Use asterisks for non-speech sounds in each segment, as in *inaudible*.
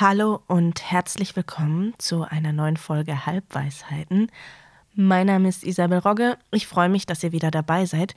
Hallo und herzlich willkommen zu einer neuen Folge Halbweisheiten. Mein Name ist Isabel Rogge. Ich freue mich, dass ihr wieder dabei seid.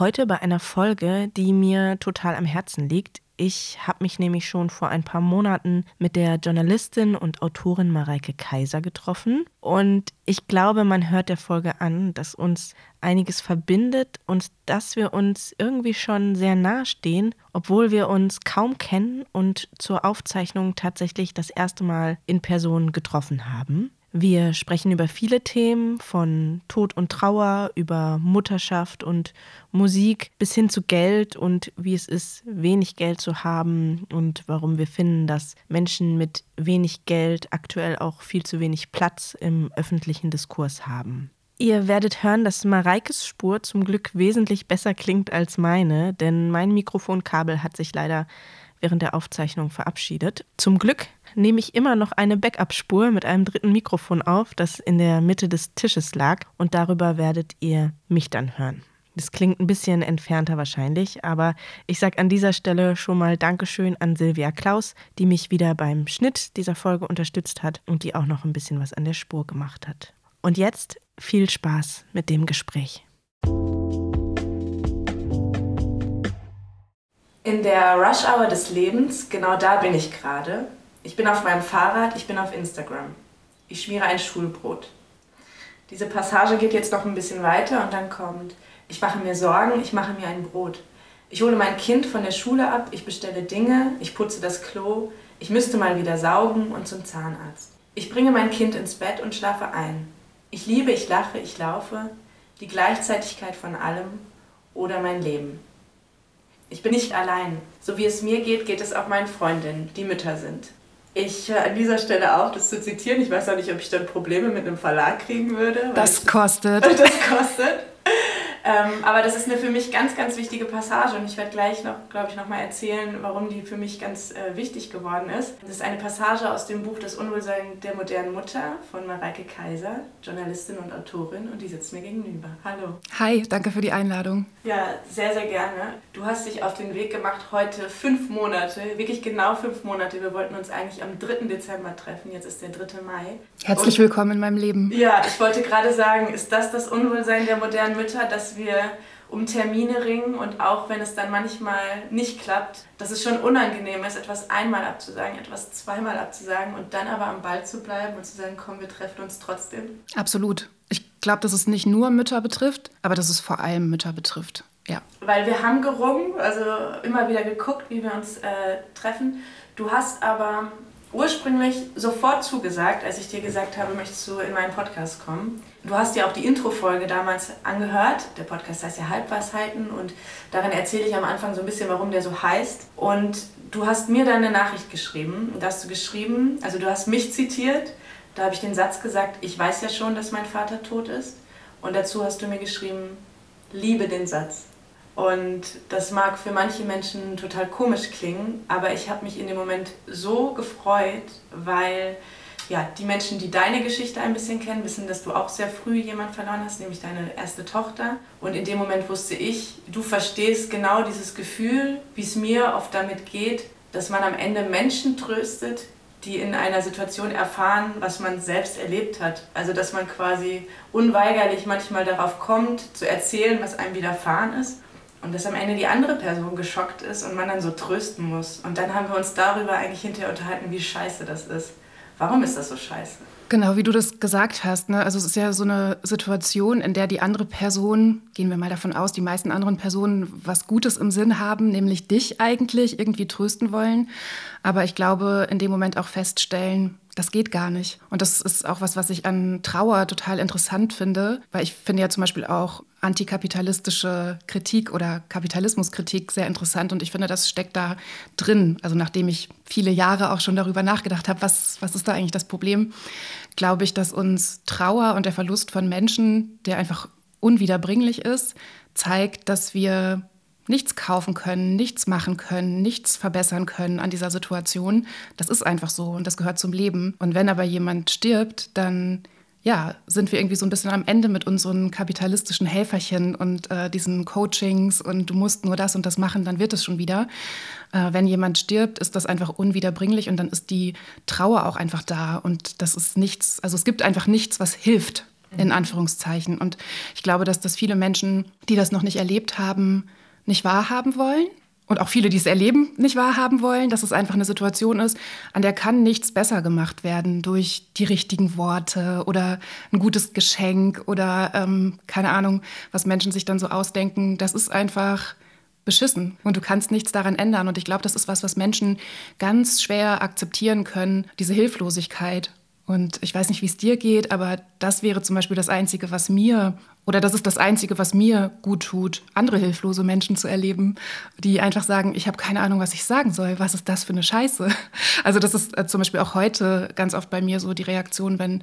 Heute bei einer Folge, die mir total am Herzen liegt. Ich habe mich nämlich schon vor ein paar Monaten mit der Journalistin und Autorin Mareike Kaiser getroffen. Und ich glaube, man hört der Folge an, dass uns einiges verbindet und dass wir uns irgendwie schon sehr nahe stehen, obwohl wir uns kaum kennen und zur Aufzeichnung tatsächlich das erste Mal in Person getroffen haben. Wir sprechen über viele Themen, von Tod und Trauer, über Mutterschaft und Musik bis hin zu Geld und wie es ist, wenig Geld zu haben und warum wir finden, dass Menschen mit wenig Geld aktuell auch viel zu wenig Platz im öffentlichen Diskurs haben. Ihr werdet hören, dass Mareikes Spur zum Glück wesentlich besser klingt als meine, denn mein Mikrofonkabel hat sich leider während der Aufzeichnung verabschiedet. Zum Glück nehme ich immer noch eine Backup-Spur mit einem dritten Mikrofon auf, das in der Mitte des Tisches lag und darüber werdet ihr mich dann hören. Das klingt ein bisschen entfernter wahrscheinlich, aber ich sage an dieser Stelle schon mal Dankeschön an Silvia Klaus, die mich wieder beim Schnitt dieser Folge unterstützt hat und die auch noch ein bisschen was an der Spur gemacht hat. Und jetzt viel Spaß mit dem Gespräch. In der Rush Hour des Lebens, genau da bin ich gerade. Ich bin auf meinem Fahrrad, ich bin auf Instagram. Ich schmiere ein Schulbrot. Diese Passage geht jetzt noch ein bisschen weiter und dann kommt, ich mache mir Sorgen, ich mache mir ein Brot. Ich hole mein Kind von der Schule ab, ich bestelle Dinge, ich putze das Klo, ich müsste mal wieder saugen und zum Zahnarzt. Ich bringe mein Kind ins Bett und schlafe ein. Ich liebe, ich lache, ich laufe, die Gleichzeitigkeit von allem oder mein Leben. Ich bin nicht allein. So wie es mir geht, geht es auch meinen Freundinnen, die Mütter sind. Ich höre an dieser Stelle auf, das zu zitieren. Ich weiß auch nicht, ob ich dann Probleme mit einem Verlag kriegen würde. *laughs* Das kostet. Das kostet. Ähm, aber das ist eine für mich ganz, ganz wichtige Passage und ich werde gleich noch, glaube ich, nochmal erzählen, warum die für mich ganz äh, wichtig geworden ist. Das ist eine Passage aus dem Buch Das Unwohlsein der modernen Mutter von Mareike Kaiser, Journalistin und Autorin und die sitzt mir gegenüber. Hallo. Hi, danke für die Einladung. Ja, sehr, sehr gerne. Du hast dich auf den Weg gemacht, heute fünf Monate, wirklich genau fünf Monate. Wir wollten uns eigentlich am 3. Dezember treffen, jetzt ist der 3. Mai. Herzlich und, willkommen in meinem Leben. Ja, ich wollte gerade sagen, ist das das Unwohlsein der modernen Mütter, dass wir um Termine ringen und auch wenn es dann manchmal nicht klappt, dass es schon unangenehm ist, etwas einmal abzusagen, etwas zweimal abzusagen und dann aber am Ball zu bleiben und zu sagen, komm, wir treffen uns trotzdem. Absolut. Ich glaube, dass es nicht nur Mütter betrifft, aber dass es vor allem Mütter betrifft. Ja. Weil wir haben gerungen, also immer wieder geguckt, wie wir uns äh, treffen. Du hast aber ursprünglich sofort zugesagt, als ich dir gesagt habe, möchtest du in meinen Podcast kommen. Du hast dir auch die Intro-Folge damals angehört. Der Podcast heißt ja Halbweisheiten und darin erzähle ich am Anfang so ein bisschen, warum der so heißt. Und du hast mir dann eine Nachricht geschrieben. Da hast du geschrieben, also du hast mich zitiert. Da habe ich den Satz gesagt, ich weiß ja schon, dass mein Vater tot ist. Und dazu hast du mir geschrieben, liebe den Satz. Und das mag für manche Menschen total komisch klingen, aber ich habe mich in dem Moment so gefreut, weil ja, die Menschen, die deine Geschichte ein bisschen kennen, wissen, dass du auch sehr früh jemand verloren hast, nämlich deine erste Tochter. Und in dem Moment wusste ich, du verstehst genau dieses Gefühl, wie es mir oft damit geht, dass man am Ende Menschen tröstet, die in einer Situation erfahren, was man selbst erlebt hat. Also dass man quasi unweigerlich manchmal darauf kommt, zu erzählen, was einem widerfahren ist und dass am Ende die andere Person geschockt ist und man dann so trösten muss. Und dann haben wir uns darüber eigentlich hinterher unterhalten, wie scheiße das ist. Warum ist das so scheiße? Genau, wie du das gesagt hast. Ne? Also es ist ja so eine Situation, in der die andere Person, gehen wir mal davon aus, die meisten anderen Personen was Gutes im Sinn haben, nämlich dich eigentlich irgendwie trösten wollen. Aber ich glaube, in dem Moment auch feststellen, das geht gar nicht. Und das ist auch was, was ich an Trauer total interessant finde, weil ich finde ja zum Beispiel auch antikapitalistische Kritik oder Kapitalismuskritik sehr interessant und ich finde, das steckt da drin. Also nachdem ich viele Jahre auch schon darüber nachgedacht habe, was, was ist da eigentlich das Problem, glaube ich, dass uns Trauer und der Verlust von Menschen, der einfach unwiederbringlich ist, zeigt, dass wir nichts kaufen können, nichts machen können, nichts verbessern können an dieser Situation. Das ist einfach so und das gehört zum Leben. Und wenn aber jemand stirbt, dann ja, sind wir irgendwie so ein bisschen am Ende mit unseren kapitalistischen Helferchen und äh, diesen Coachings und du musst nur das und das machen, dann wird es schon wieder. Äh, wenn jemand stirbt, ist das einfach unwiederbringlich und dann ist die Trauer auch einfach da und das ist nichts, also es gibt einfach nichts, was hilft, in Anführungszeichen. Und ich glaube, dass das viele Menschen, die das noch nicht erlebt haben, nicht wahrhaben wollen und auch viele, die es erleben, nicht wahrhaben wollen, dass es einfach eine Situation ist, an der kann nichts besser gemacht werden durch die richtigen Worte oder ein gutes Geschenk oder ähm, keine Ahnung, was Menschen sich dann so ausdenken. Das ist einfach beschissen und du kannst nichts daran ändern. Und ich glaube, das ist was, was Menschen ganz schwer akzeptieren können, diese Hilflosigkeit und ich weiß nicht, wie es dir geht, aber das wäre zum Beispiel das Einzige, was mir, oder das ist das Einzige, was mir gut tut, andere hilflose Menschen zu erleben, die einfach sagen, ich habe keine Ahnung, was ich sagen soll. Was ist das für eine Scheiße? *laughs* Also das ist äh, zum Beispiel auch heute ganz oft bei mir so die Reaktion, wenn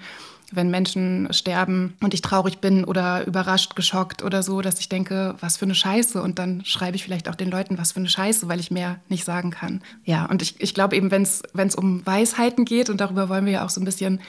wenn Menschen sterben und ich traurig bin oder überrascht, geschockt oder so, dass ich denke, was für eine Scheiße. Und dann schreibe ich vielleicht auch den Leuten, was für eine Scheiße, weil ich mehr nicht sagen kann. Ja, und ich, ich glaube eben, wenn es um Weisheiten geht, und darüber wollen wir ja auch so ein bisschen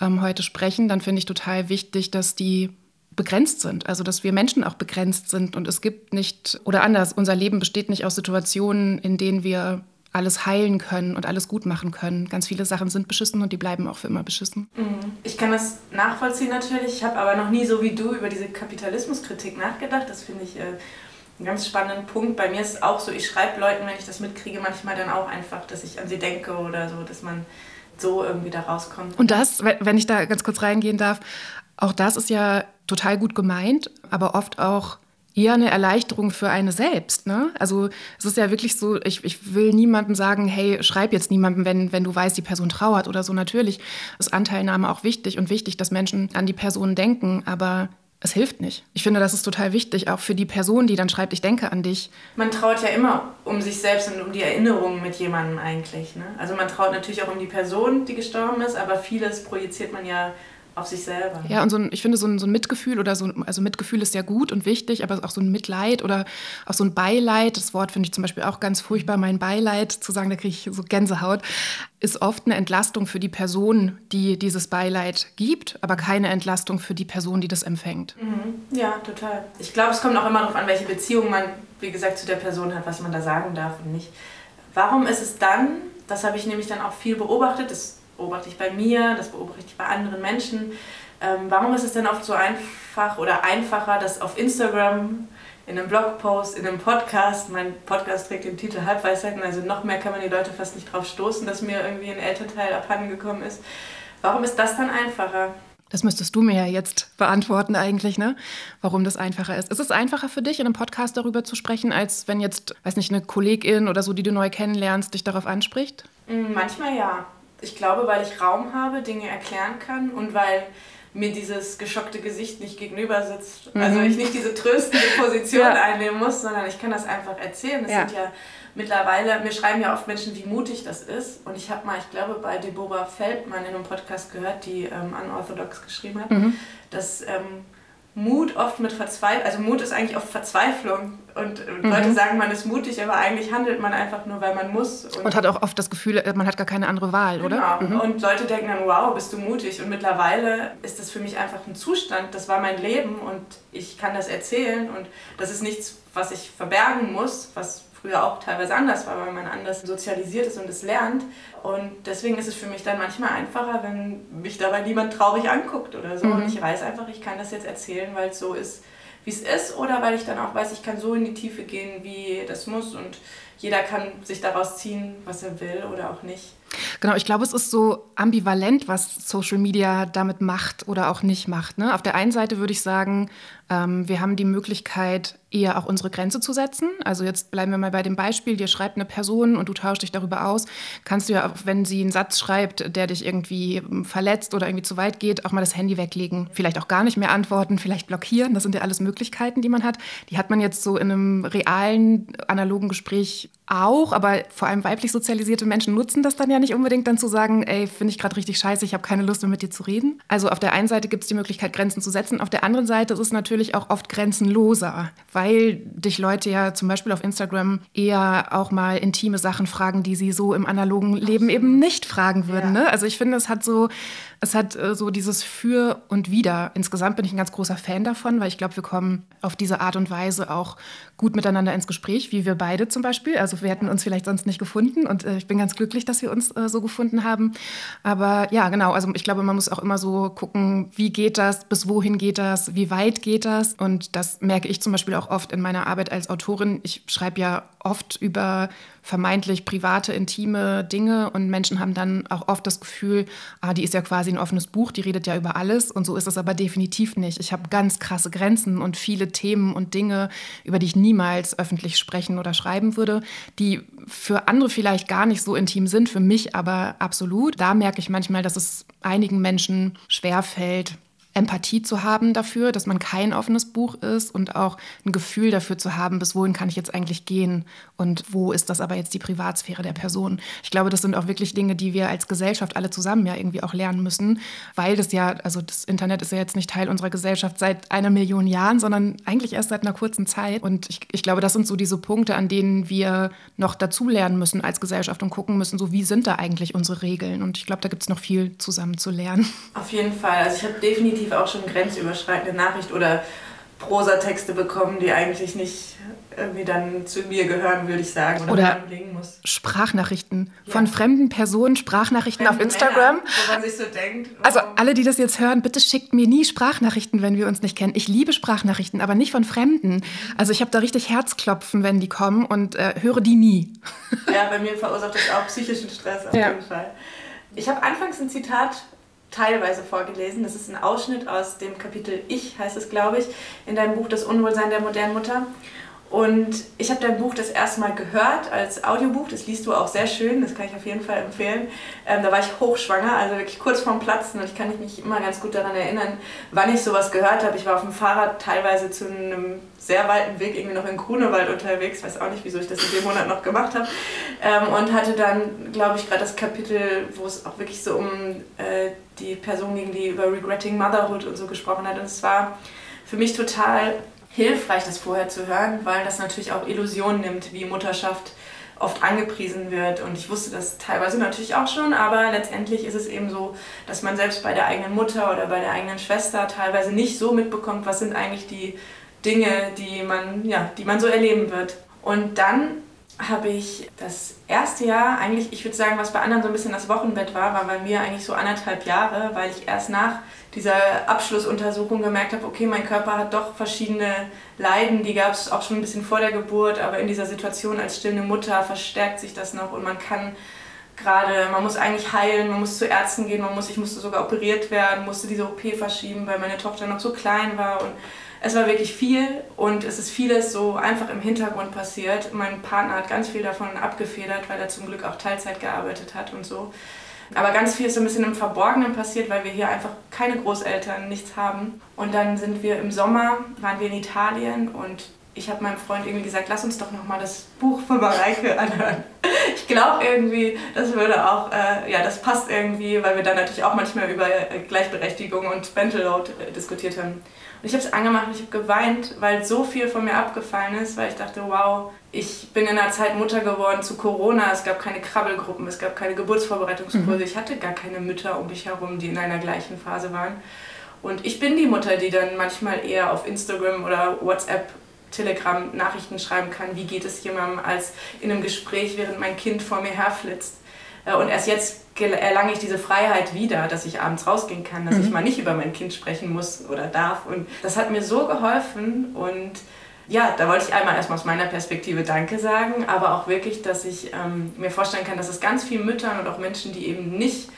ähm, heute sprechen, dann finde ich total wichtig, dass die begrenzt sind, also dass wir Menschen auch begrenzt sind und es gibt nicht, oder anders, unser Leben besteht nicht aus Situationen, in denen wir alles heilen können und alles gut machen können. Ganz viele Sachen sind beschissen und die bleiben auch für immer beschissen. Mhm. Ich kann das nachvollziehen natürlich. Ich habe aber noch nie so wie du über diese Kapitalismuskritik nachgedacht. Das finde ich äh, einen ganz spannenden Punkt. Bei mir ist es auch so, ich schreibe Leuten, wenn ich das mitkriege, manchmal dann auch einfach, dass ich an sie denke oder so, dass man so irgendwie da rauskommt. Und das, wenn ich da ganz kurz reingehen darf, auch das ist ja total gut gemeint, aber oft auch eher eine Erleichterung für eine selbst. Ne? Also es ist ja wirklich so, ich, ich will niemandem sagen, hey, schreib jetzt niemandem, wenn, wenn du weißt, die Person trauert oder so. Natürlich ist Anteilnahme auch wichtig und wichtig, dass Menschen an die Person denken, aber es hilft nicht. Ich finde, das ist total wichtig, auch für die Person, die dann schreibt, ich denke an dich. Man traut ja immer um sich selbst und um die Erinnerungen mit jemandem eigentlich. Ne? Also man traut natürlich auch um die Person, die gestorben ist, aber vieles projiziert man ja auf sich selber. Ja, und so ein, ich finde, so ein, so ein Mitgefühl oder so, also Mitgefühl ist ja gut und wichtig, aber auch so ein Mitleid oder auch so ein Beileid, das Wort finde ich zum Beispiel auch ganz furchtbar, mein Beileid zu sagen, da kriege ich so Gänsehaut, ist oft eine Entlastung für die Person, die dieses Beileid gibt, aber keine Entlastung für die Person, die das empfängt. Mhm. Ja, total. Ich glaube, es kommt auch immer darauf an, welche Beziehung man, wie gesagt, zu der Person hat, was man da sagen darf und nicht. Warum ist es dann, das habe ich nämlich dann auch viel beobachtet, das beobachte ich bei mir, das beobachte ich bei anderen Menschen. Ähm, warum ist es denn oft so einfach oder einfacher, dass auf Instagram, in einem Blogpost, in einem Podcast, mein Podcast trägt den Titel Halbweisheiten, also noch mehr kann man die Leute fast nicht drauf stoßen, dass mir irgendwie ein Elternteil abhandengekommen ist. Warum ist das dann einfacher? Das müsstest du mir ja jetzt beantworten eigentlich, ne? Warum das einfacher ist. Ist es einfacher für dich, in einem Podcast darüber zu sprechen, als wenn jetzt, weiß nicht, eine Kollegin oder so, die du neu kennenlernst, dich darauf anspricht? Mm, manchmal ja ich glaube, weil ich Raum habe, Dinge erklären kann und weil mir dieses geschockte Gesicht nicht gegenüber sitzt. Mhm. Also ich nicht diese tröstende Position ja. einnehmen muss, sondern ich kann das einfach erzählen. Es ja. sind ja mittlerweile, mir schreiben ja oft Menschen, wie mutig das ist. Und ich habe mal, ich glaube, bei Deborah Feldmann in einem Podcast gehört, die ähm, Unorthodox geschrieben hat, mhm. dass ähm, Mut oft mit Verzweiflung, also Mut ist eigentlich oft Verzweiflung. Und mhm. Leute sagen, man ist mutig, aber eigentlich handelt man einfach nur, weil man muss. Und, und hat auch oft das Gefühl, man hat gar keine andere Wahl, oder? Genau. Mhm. Und Leute denken dann, wow, bist du mutig. Und mittlerweile ist das für mich einfach ein Zustand. Das war mein Leben und ich kann das erzählen. Und das ist nichts, was ich verbergen muss, was früher auch teilweise anders war, weil man anders sozialisiert ist und es lernt. Und deswegen ist es für mich dann manchmal einfacher, wenn mich dabei niemand traurig anguckt oder so. Mhm. Und ich weiß einfach, ich kann das jetzt erzählen, weil es so ist, wie es ist. Oder weil ich dann auch weiß, ich kann so in die Tiefe gehen, wie das muss. Und jeder kann sich daraus ziehen, was er will oder auch nicht. Genau, ich glaube, es ist so ambivalent, was Social Media damit macht oder auch nicht macht. Ne? Auf der einen Seite würde ich sagen, ähm, wir haben die Möglichkeit, eher auch unsere Grenze zu setzen. Also jetzt bleiben wir mal bei dem Beispiel, dir schreibt eine Person und du tauschst dich darüber aus, kannst du ja, wenn sie einen Satz schreibt, der dich irgendwie ähm, verletzt oder irgendwie zu weit geht, auch mal das Handy weglegen. Vielleicht auch gar nicht mehr antworten, vielleicht blockieren. Das sind ja alles Möglichkeiten, die man hat. Die hat man jetzt so in einem realen, analogen Gespräch auch, aber vor allem weiblich sozialisierte Menschen nutzen das dann ja nicht unbedingt, dann zu sagen, ey, finde ich gerade richtig scheiße, ich habe keine Lust mehr mit dir zu reden. Also auf der einen Seite gibt es die Möglichkeit, Grenzen zu setzen, auf der anderen Seite ist es natürlich auch oft grenzenloser, weil dich Leute ja zum Beispiel auf Instagram eher auch mal intime Sachen fragen, die sie so im analogen Leben eben nicht fragen würden. Ja. Ne? Also ich finde, es hat so, es hat äh, so dieses Für und Wider. Insgesamt bin ich ein ganz großer Fan davon, weil ich glaube, wir kommen auf diese Art und Weise auch gut miteinander ins Gespräch, wie wir beide zum Beispiel. Also wir hätten uns vielleicht sonst nicht gefunden und äh, ich bin ganz glücklich, dass wir uns äh, so gefunden haben. Aber ja, genau, also ich glaube, man muss auch immer so gucken, wie geht das, bis wohin geht das, wie weit geht das. Und das merke ich zum Beispiel auch oft in meiner Arbeit als Autorin. Ich schreibe ja oft über vermeintlich private, intime Dinge und Menschen haben dann auch oft das Gefühl, ah, die ist ja quasi ein offenes Buch, die redet ja über alles und so ist es aber definitiv nicht. Ich habe ganz krasse Grenzen und viele Themen und Dinge, über die ich niemals öffentlich sprechen oder schreiben würde, die für andere vielleicht gar nicht so intim sind, für mich aber absolut. Da merke ich manchmal, dass es einigen Menschen schwerfällt, Empathie zu haben dafür, dass man kein offenes Buch ist und auch ein Gefühl dafür zu haben, bis wohin kann ich jetzt eigentlich gehen und wo ist das aber jetzt die Privatsphäre der Person. Ich glaube, das sind auch wirklich Dinge, die wir als Gesellschaft alle zusammen ja irgendwie auch lernen müssen, weil das ja, also das Internet ist ja jetzt nicht Teil unserer Gesellschaft seit einer Million Jahren, sondern eigentlich erst seit einer kurzen Zeit. Und ich, ich glaube, das sind so diese Punkte, an denen wir noch dazulernen müssen als Gesellschaft und gucken müssen, so wie sind da eigentlich unsere Regeln. Und ich glaube, da gibt es noch viel zusammen zu lernen. Auf jeden Fall. Also ich habe definitiv definitiv auch schon grenzüberschreitende Nachricht oder Prosatexte bekommen, die eigentlich nicht irgendwie dann zu mir gehören, würde ich sagen. Oder, oder Sprachnachrichten ja. von fremden Personen, Sprachnachrichten Fremde auf Instagram. Männer, wo man sich so denkt. Also alle, die das jetzt hören, bitte schickt mir nie Sprachnachrichten, wenn wir uns nicht kennen. Ich liebe Sprachnachrichten, aber nicht von Fremden. Also ich habe da richtig Herzklopfen, wenn die kommen und äh, höre die nie. Ja, bei mir verursacht das auch psychischen Stress auf ja. jeden Fall. Ich habe anfangs ein Zitat teilweise vorgelesen. Das ist ein Ausschnitt aus dem Kapitel Ich, heißt es, glaube ich, in deinem Buch Das Unwohlsein der modernen Mutter. Und ich habe dein Buch das erste Mal gehört als Audiobuch. Das liest du auch sehr schön, das kann ich auf jeden Fall empfehlen. Ähm, da war ich hochschwanger, also wirklich kurz vorm Platzen. Und ich kann mich immer ganz gut daran erinnern, wann ich sowas gehört habe. Ich war auf dem Fahrrad teilweise zu einem sehr weiten Weg irgendwie noch in Grunewald unterwegs. Weiß auch nicht, wieso ich das in dem Monat noch gemacht habe. Ähm, und hatte dann, glaube ich, gerade das Kapitel, wo es auch wirklich so um äh, die Person ging, die über Regretting Motherhood und so gesprochen hat. Und es war für mich total hilfreich, das vorher zu hören, weil das natürlich auch Illusionen nimmt, wie Mutterschaft oft angepriesen wird. Und ich wusste das teilweise natürlich auch schon, aber letztendlich ist es eben so, dass man selbst bei der eigenen Mutter oder bei der eigenen Schwester teilweise nicht so mitbekommt, was sind eigentlich die Dinge, die man, ja, die man so erleben wird. Und dann habe ich das erste Jahr, eigentlich, ich würde sagen, was bei anderen so ein bisschen das Wochenbett war, war bei mir eigentlich so anderthalb Jahre, weil ich erst nach dieser Abschlussuntersuchung gemerkt habe, okay, mein Körper hat doch verschiedene Leiden, die gab es auch schon ein bisschen vor der Geburt, aber in dieser Situation als stillende Mutter verstärkt sich das noch und man kann gerade, man muss eigentlich heilen, man muss zu Ärzten gehen, man muss, ich musste sogar operiert werden, musste diese OP verschieben, weil meine Tochter noch so klein war und es war wirklich viel und es ist vieles so einfach im Hintergrund passiert. Mein Partner hat ganz viel davon abgefedert, weil er zum Glück auch Teilzeit gearbeitet hat und so. Aber ganz viel ist so ein bisschen im Verborgenen passiert, weil wir hier einfach keine Großeltern, nichts haben. Und dann sind wir im Sommer, waren wir in Italien und ich habe meinem Freund irgendwie gesagt, lass uns doch nochmal das Buch von Mareike anhören. *laughs* Ich glaube irgendwie, das würde auch, äh, ja, das passt irgendwie, weil wir dann natürlich auch manchmal über äh, Gleichberechtigung und Mental Load äh, diskutiert haben. Und ich habe es angemacht und ich habe geweint, weil so viel von mir abgefallen ist, weil ich dachte, wow, ich bin in einer Zeit Mutter geworden zu Corona. Es gab keine Krabbelgruppen, es gab keine Geburtsvorbereitungskurse. Mhm. Ich hatte gar keine Mütter um mich herum, die in einer gleichen Phase waren. Und ich bin die Mutter, die dann manchmal eher auf Instagram oder WhatsApp Telegram Nachrichten schreiben kann, wie geht es jemandem, als in einem Gespräch, während mein Kind vor mir herflitzt. Äh, und erst jetzt erlange ich diese Freiheit wieder, dass ich abends rausgehen kann, dass mhm. ich mal nicht über mein Kind sprechen muss oder darf. Und das hat mir so geholfen und ja, da wollte ich einmal erstmal aus meiner Perspektive Danke sagen, aber auch wirklich, dass ich ähm, mir vorstellen kann, dass es ganz vielen Müttern und auch Menschen, die eben nicht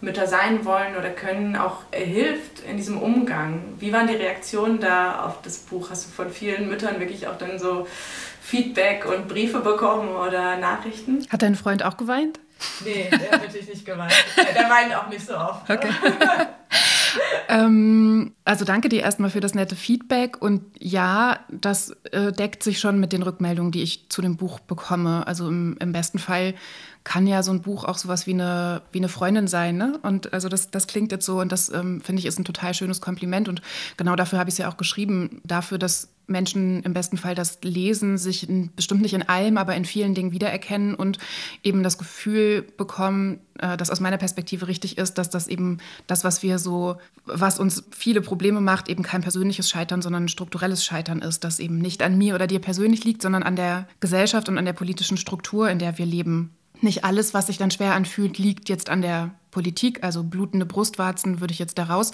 Mütter sein wollen oder können, auch hilft in diesem Umgang. Wie waren die Reaktionen da auf das Buch? Hast du von vielen Müttern wirklich auch dann so Feedback und Briefe bekommen oder Nachrichten? Hat dein Freund auch geweint? Nee, der hat natürlich nicht geweint. Der weint auch nicht so oft. Okay. *laughs* ähm, Also danke dir erstmal für das nette Feedback. Und ja, das äh, deckt sich schon mit den Rückmeldungen, die ich zu dem Buch bekomme. Also im, im besten Fall kann ja so ein Buch auch sowas wie eine, wie eine Freundin sein. Ne? Und also das, das klingt jetzt so und das ähm, finde ich ist ein total schönes Kompliment. Und genau dafür habe ich es ja auch geschrieben, dafür, dass Menschen im besten Fall das lesen, sich in, bestimmt nicht in allem, aber in vielen Dingen wiedererkennen und eben das Gefühl bekommen, äh, dass aus meiner Perspektive richtig ist, dass das eben das, was wir so, was uns viele Probleme macht, eben kein persönliches Scheitern, sondern ein strukturelles Scheitern ist, das eben nicht an mir oder dir persönlich liegt, sondern an der Gesellschaft und an der politischen Struktur, in der wir leben. Nicht alles, was sich dann schwer anfühlt, liegt jetzt an der Politik, also blutende Brustwarzen würde ich jetzt da raus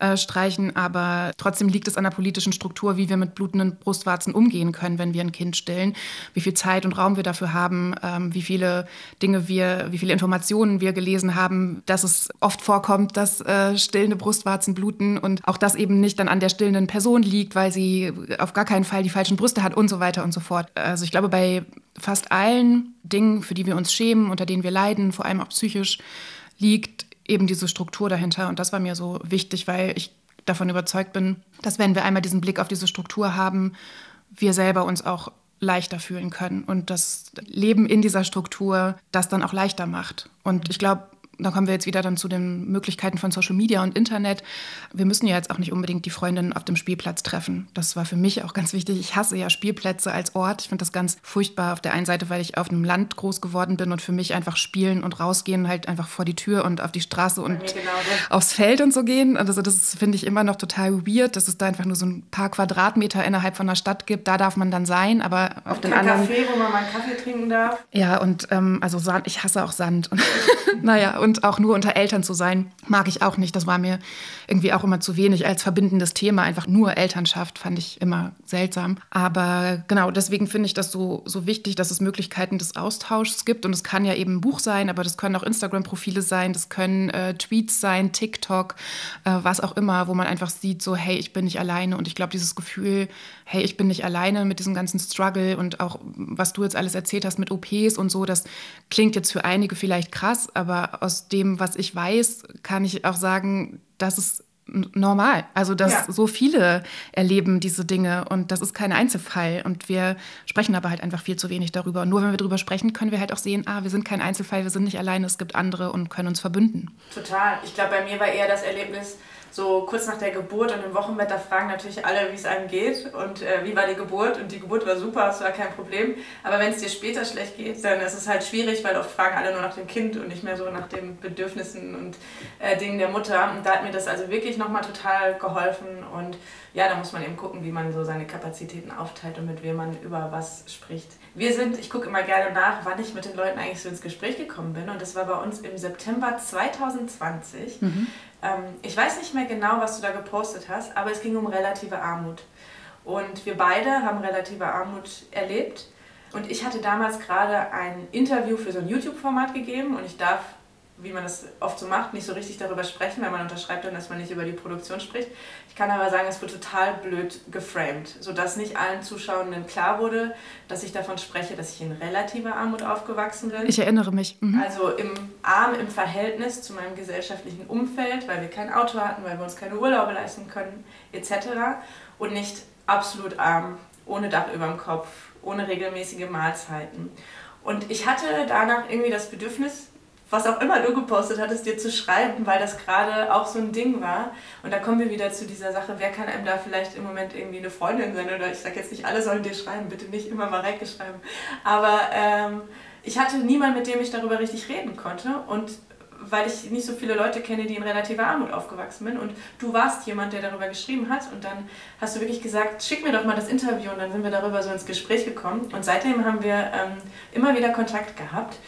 äh, streichen, aber trotzdem liegt es an der politischen Struktur, wie wir mit blutenden Brustwarzen umgehen können, wenn wir ein Kind stillen, wie viel Zeit und Raum wir dafür haben, ähm, wie viele Dinge wir, wie viele Informationen wir gelesen haben, dass es oft vorkommt, dass äh, stillende Brustwarzen bluten und auch das eben nicht dann an der stillenden Person liegt, weil sie auf gar keinen Fall die falschen Brüste hat und so weiter und so fort. Also ich glaube, bei fast allen Dingen, für die wir uns schämen, unter denen wir leiden, vor allem auch psychisch, liegt eben diese Struktur dahinter. Und das war mir so wichtig, weil ich davon überzeugt bin, dass wenn wir einmal diesen Blick auf diese Struktur haben, wir selber uns auch leichter fühlen können und das Leben in dieser Struktur das dann auch leichter macht. Und ich glaube, da kommen wir jetzt wieder dann zu den Möglichkeiten von Social Media und Internet. Wir müssen ja jetzt auch nicht unbedingt die Freundinnen auf dem Spielplatz treffen. Das war für mich auch ganz wichtig. Ich hasse ja Spielplätze als Ort. Ich finde das ganz furchtbar auf der einen Seite, weil ich auf einem Land groß geworden bin und für mich einfach spielen und rausgehen halt einfach vor die Tür und auf die Straße und aufs Feld und so gehen. Also das finde ich immer noch total weird, dass es da einfach nur so ein paar Quadratmeter innerhalb von einer Stadt gibt. Da darf man dann sein, aber auf und den anderen... Café, wo man mal einen Kaffee trinken darf. Ja, und ähm, also Sand, ich hasse auch Sand. *laughs* naja, und und auch nur unter Eltern zu sein, mag ich auch nicht. Das war mir irgendwie auch immer zu wenig als verbindendes Thema. Einfach nur Elternschaft fand ich immer seltsam. Aber genau, deswegen finde ich das so, so wichtig, dass es Möglichkeiten des Austauschs gibt. Und es kann ja eben ein Buch sein, aber das können auch Instagram-Profile sein, das können äh, Tweets sein, TikTok, äh, was auch immer, wo man einfach sieht, so, hey, ich bin nicht alleine. Und ich glaube, dieses Gefühl, hey, ich bin nicht alleine mit diesem ganzen Struggle und auch, was du jetzt alles erzählt hast mit OPs und so, das klingt jetzt für einige vielleicht krass, aber aus dem, was ich weiß, kann ich auch sagen, das ist normal. Also, dass ja. so viele erleben diese Dinge und das ist kein Einzelfall. Und wir sprechen aber halt einfach viel zu wenig darüber. Und nur wenn wir darüber sprechen, können wir halt auch sehen, ah, wir sind kein Einzelfall, wir sind nicht alleine, es gibt andere und können uns verbünden. Total. Ich glaube, bei mir war eher das Erlebnis, so kurz nach der Geburt und im Wochenbett, da fragen natürlich alle, wie es einem geht und äh, wie war die Geburt. Und die Geburt war super, es war kein Problem. Aber wenn es dir später schlecht geht, dann ist es halt schwierig, weil oft fragen alle nur nach dem Kind und nicht mehr so nach den Bedürfnissen und äh, Dingen der Mutter. Und da hat mir das also wirklich nochmal total geholfen. Und ja, da muss man eben gucken, wie man so seine Kapazitäten aufteilt und mit wem man über was spricht. Wir sind, ich gucke immer gerne nach, wann ich mit den Leuten eigentlich so ins Gespräch gekommen bin. Und das war bei uns im September 2020. Mhm. Ähm, ich weiß nicht mehr genau, was du da gepostet hast, aber es ging um relative Armut. Und wir beide haben relative Armut erlebt. Und ich hatte damals gerade ein Interview für so ein YouTube-Format gegeben und ich darf wie man das oft so macht, nicht so richtig darüber sprechen, weil man unterschreibt dann, dass man nicht über die Produktion spricht. Ich kann aber sagen, es wurde total blöd geframed, sodass nicht allen Zuschauenden klar wurde, dass ich davon spreche, dass ich in relativer Armut aufgewachsen bin. Ich erinnere mich. Mhm. Also im Arm im Verhältnis zu meinem gesellschaftlichen Umfeld, weil wir kein Auto hatten, weil wir uns keine Urlaube leisten können, etc. Und nicht absolut arm, ohne Dach über dem Kopf, ohne regelmäßige Mahlzeiten. Und ich hatte danach irgendwie das Bedürfnis, was auch immer du gepostet hattest, dir zu schreiben, weil das gerade auch so ein Ding war. Und da kommen wir wieder zu dieser Sache, wer kann einem da vielleicht im Moment irgendwie eine Freundin sein? Oder ich sage jetzt nicht, alle sollen dir schreiben, bitte nicht immer mal schreiben. Aber ähm, ich hatte niemanden, mit dem ich darüber richtig reden konnte. Und weil ich nicht so viele Leute kenne, die in relativer Armut aufgewachsen sind. Und du warst jemand, der darüber geschrieben hat. Und dann hast du wirklich gesagt, schick mir doch mal das Interview. Und dann sind wir darüber so ins Gespräch gekommen. Und seitdem haben wir ähm, immer wieder Kontakt gehabt.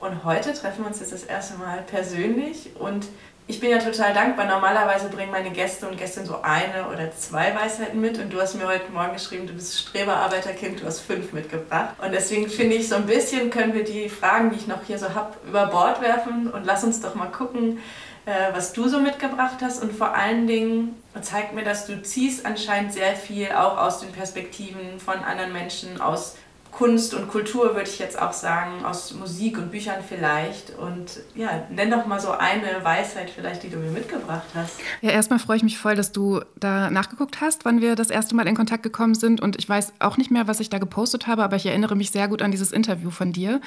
Und heute treffen wir uns jetzt das erste Mal persönlich und ich bin ja total dankbar. Normalerweise bringen meine Gäste und Gästinnen so eine oder zwei Weisheiten mit und du hast mir heute Morgen geschrieben, du bist Streberarbeiterkind, du hast fünf mitgebracht. Und deswegen finde ich, so ein bisschen können wir die Fragen, die ich noch hier so habe, über Bord werfen und lass uns doch mal gucken, äh, was du so mitgebracht hast und vor allen Dingen zeigt mir, dass du ziehst anscheinend sehr viel auch aus den Perspektiven von anderen Menschen, aus Kunst und Kultur, würde ich jetzt auch sagen, aus Musik und Büchern vielleicht. Und ja, nenn doch mal so eine Weisheit vielleicht, die du mir mitgebracht hast. Ja, erstmal freue ich mich voll, dass du da nachgeguckt hast, wann wir das erste Mal in Kontakt gekommen sind. Und ich weiß auch nicht mehr, was ich da gepostet habe, aber ich erinnere mich sehr gut an dieses Interview von dir.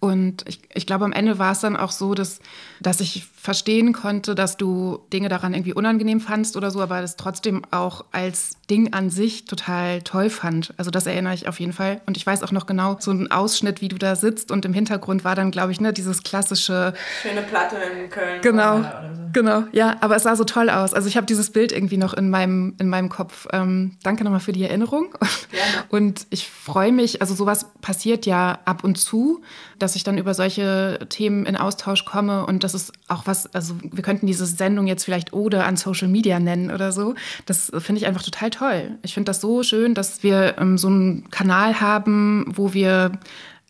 Und ich, ich glaube, am Ende war es dann auch so, dass, dass ich verstehen konnte, dass du Dinge daran irgendwie unangenehm fandst oder so, aber das trotzdem auch als Ding an sich total toll fand. Also das erinnere ich auf jeden Fall. Und ich weiß auch noch genau so einen Ausschnitt, wie du da sitzt und im Hintergrund war dann, glaube ich, ne, dieses klassische... Schöne Platte in Köln. Genau, so. genau. Ja, aber es sah so toll aus. Also ich habe dieses Bild irgendwie noch in meinem, in meinem Kopf. Ähm, danke nochmal für die Erinnerung. Gerne. Und ich freue mich, also sowas passiert ja ab und zu, dass ich dann über solche Themen in Austausch komme und das ist auch was, also wir könnten diese Sendung jetzt vielleicht Ode an Social Media nennen oder so. Das finde ich einfach total toll. Ich finde das so schön, dass wir ähm, so einen Kanal haben, wo wir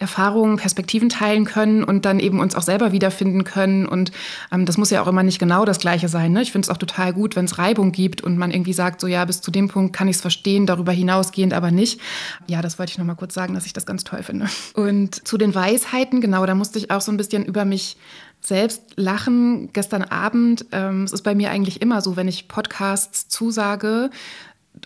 Erfahrungen, Perspektiven teilen können und dann eben uns auch selber wiederfinden können. Und ähm, das muss ja auch immer nicht genau das Gleiche sein. Ne? Ich finde es auch total gut, wenn es Reibung gibt und man irgendwie sagt, so ja, bis zu dem Punkt kann ich es verstehen, darüber hinausgehend aber nicht. Ja, das wollte ich noch mal kurz sagen, dass ich das ganz toll finde. Und zu den Weisheiten, genau, da musste ich auch so ein bisschen über mich selbst lachen. Gestern Abend, ähm, es ist bei mir eigentlich immer so, wenn ich Podcasts zusage,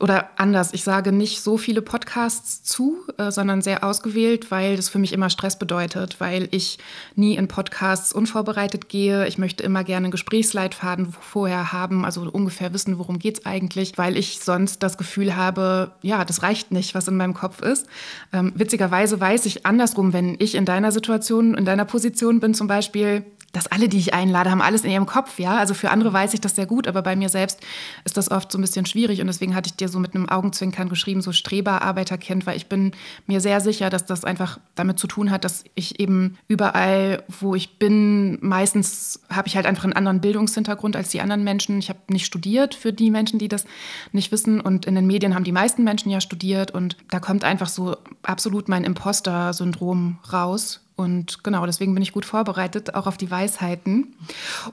oder anders, ich sage nicht so viele Podcasts zu, äh, sondern sehr ausgewählt, weil das für mich immer Stress bedeutet, weil ich nie in Podcasts unvorbereitet gehe. Ich möchte immer gerne einen Gesprächsleitfaden vorher haben, also ungefähr wissen, worum geht es eigentlich, weil ich sonst das Gefühl habe, ja, das reicht nicht, was in meinem Kopf ist. Ähm, witzigerweise weiß ich andersrum, wenn ich in deiner Situation, in deiner Position bin zum Beispiel, dass alle, die ich einlade, haben alles in ihrem Kopf, ja. Also für andere weiß ich das sehr gut, aber bei mir selbst ist das oft so ein bisschen schwierig und deswegen hatte ich dir so mit einem Augenzwinkern geschrieben, so Streberarbeiterkind, weil ich bin mir sehr sicher, dass das einfach damit zu tun hat, dass ich eben überall, wo ich bin, meistens habe ich halt einfach einen anderen Bildungshintergrund als die anderen Menschen. Ich habe nicht studiert für die Menschen, die das nicht wissen und in den Medien haben die meisten Menschen ja studiert und da kommt einfach so absolut mein Imposter-Syndrom raus und genau, deswegen bin ich gut vorbereitet, auch auf die Weisheiten.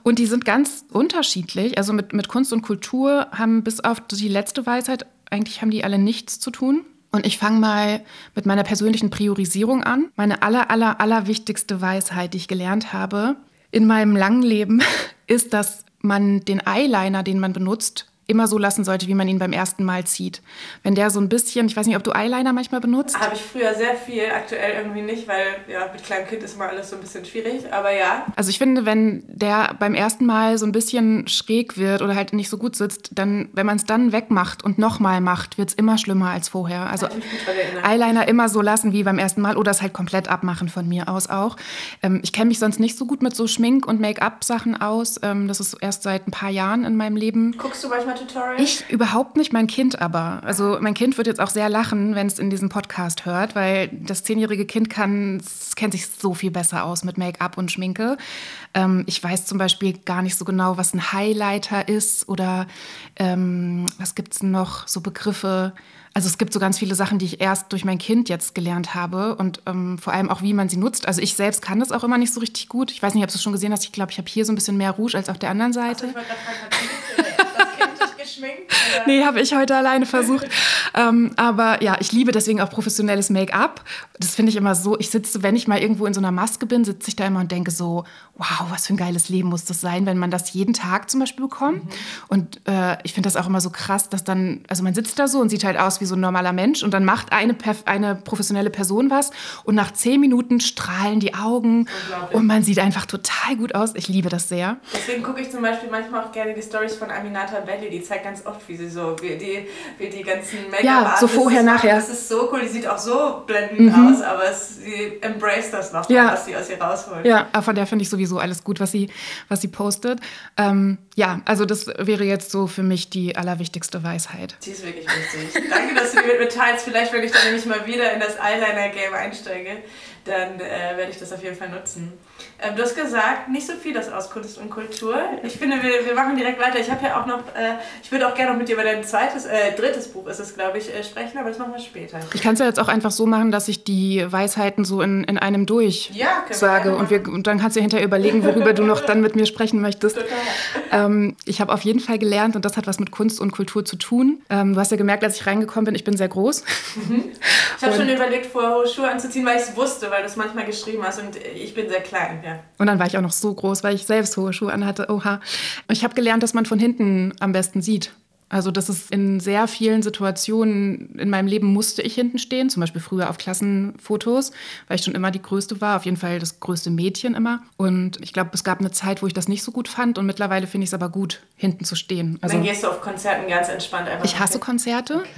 Und die sind ganz unterschiedlich. Also mit, mit Kunst und Kultur haben bis auf die letzte Weisheit, eigentlich haben die alle nichts zu tun. Und ich fange mal mit meiner persönlichen Priorisierung an. Meine aller, aller, aller wichtigste Weisheit, die ich gelernt habe in meinem langen Leben, *laughs* ist, dass man den Eyeliner, den man benutzt, immer so lassen sollte, wie man ihn beim ersten Mal zieht. Wenn der so ein bisschen, ich weiß nicht, ob du Eyeliner manchmal benutzt? Habe ich früher sehr viel, aktuell irgendwie nicht, weil ja, mit kleinem Kind ist immer alles so ein bisschen schwierig, aber ja. Also ich finde, wenn der beim ersten Mal so ein bisschen schräg wird oder halt nicht so gut sitzt, dann, wenn man es dann wegmacht und nochmal macht, wird es immer schlimmer als vorher. Also Eyeliner immer so lassen wie beim ersten Mal oder es halt komplett abmachen von mir aus auch. Ähm, ich kenne mich sonst nicht so gut mit so Schmink- und Make-up-Sachen aus. Ähm, das ist erst seit ein paar Jahren in meinem Leben. Guckst du manchmal Tutorial? Ich überhaupt nicht, mein Kind aber. Also mein Kind wird jetzt auch sehr lachen, wenn es in diesem Podcast hört, weil das zehnjährige Kind kann, kennt sich so viel besser aus mit Make-up und Schminke. Ähm, ich weiß zum Beispiel gar nicht so genau, was ein Highlighter ist oder ähm, was gibt es noch, so Begriffe. Also es gibt so ganz viele Sachen, die ich erst durch mein Kind jetzt gelernt habe und ähm, vor allem auch, wie man sie nutzt. Also ich selbst kann das auch immer nicht so richtig gut. Ich weiß nicht, ob du es schon gesehen hast. Ich glaube, ich habe hier so ein bisschen mehr Rouge als auf der anderen Seite. Also ich wollte gerade fragen, geschminkt? Oder? Nee, habe ich heute alleine versucht. *laughs* ähm, aber ja, ich liebe deswegen auch professionelles Make-up. Das finde ich immer so. Ich sitze, wenn ich mal irgendwo in so einer Maske bin, sitze ich da immer und denke so, wow, was für ein geiles Leben muss das sein, wenn man das jeden Tag zum Beispiel bekommt. Mhm. Und äh, ich finde das auch immer so krass, dass dann, also man sitzt da so und sieht halt aus wie so ein normaler Mensch und dann macht eine, eine professionelle Person was und nach zehn Minuten strahlen die Augen und man sieht einfach total gut aus. Ich liebe das sehr. Deswegen gucke ich zum Beispiel manchmal auch gerne die Stories von Aminata Belli, die zeigt ganz oft, wie sie so, wie die, wie die ganzen make Ja, so vorher, nachher. Das ist so cool, die sieht auch so blendend mhm. aus, aber es, sie embrace das noch, ja. was sie aus ihr rausholt. Ja, von der finde ich sowieso alles gut, was sie, was sie postet. Ähm, ja, also das wäre jetzt so für mich die allerwichtigste Weisheit. Die ist wirklich wichtig. Danke, dass du mir teilst. Vielleicht, wenn ich dann nämlich mal wieder in das Eyeliner-Game einsteige, dann äh, werde ich das auf jeden Fall nutzen. Ähm, du hast gesagt, nicht so viel das aus Kunst und Kultur. Ich finde, wir, wir machen direkt weiter. Ich habe ja auch noch, äh, ich würde auch gerne noch mit dir über dein zweites, äh, drittes Buch ist es, glaube ich, äh, sprechen, aber das machen wir später. Ich kann es ja jetzt auch einfach so machen, dass ich die Weisheiten so in, in einem durch ja, sage wir und, wir, und dann kannst du hinterher überlegen, worüber du noch dann mit mir sprechen möchtest. Ähm, ich habe auf jeden Fall gelernt und das hat was mit Kunst und Kultur zu tun. Ähm, du hast ja gemerkt, als ich reingekommen bin, ich bin sehr groß. Mhm. Ich habe schon überlegt, vorher hohe Schuhe anzuziehen, weil ich es wusste, weil du es manchmal geschrieben hast und ich bin sehr klein. Ja. Und dann war ich auch noch so groß, weil ich selbst hohe Schuhe anhatte. Oha. Ich habe gelernt, dass man von hinten am besten sieht. Also das ist in sehr vielen Situationen in meinem Leben musste ich hinten stehen, zum Beispiel früher auf Klassenfotos, weil ich schon immer die Größte war, auf jeden Fall das größte Mädchen immer. Und ich glaube, es gab eine Zeit, wo ich das nicht so gut fand und mittlerweile finde ich es aber gut, hinten zu stehen. Also, Dann gehst du auf Konzerten ganz entspannt einfach. Ich hasse Konzerte. Okay.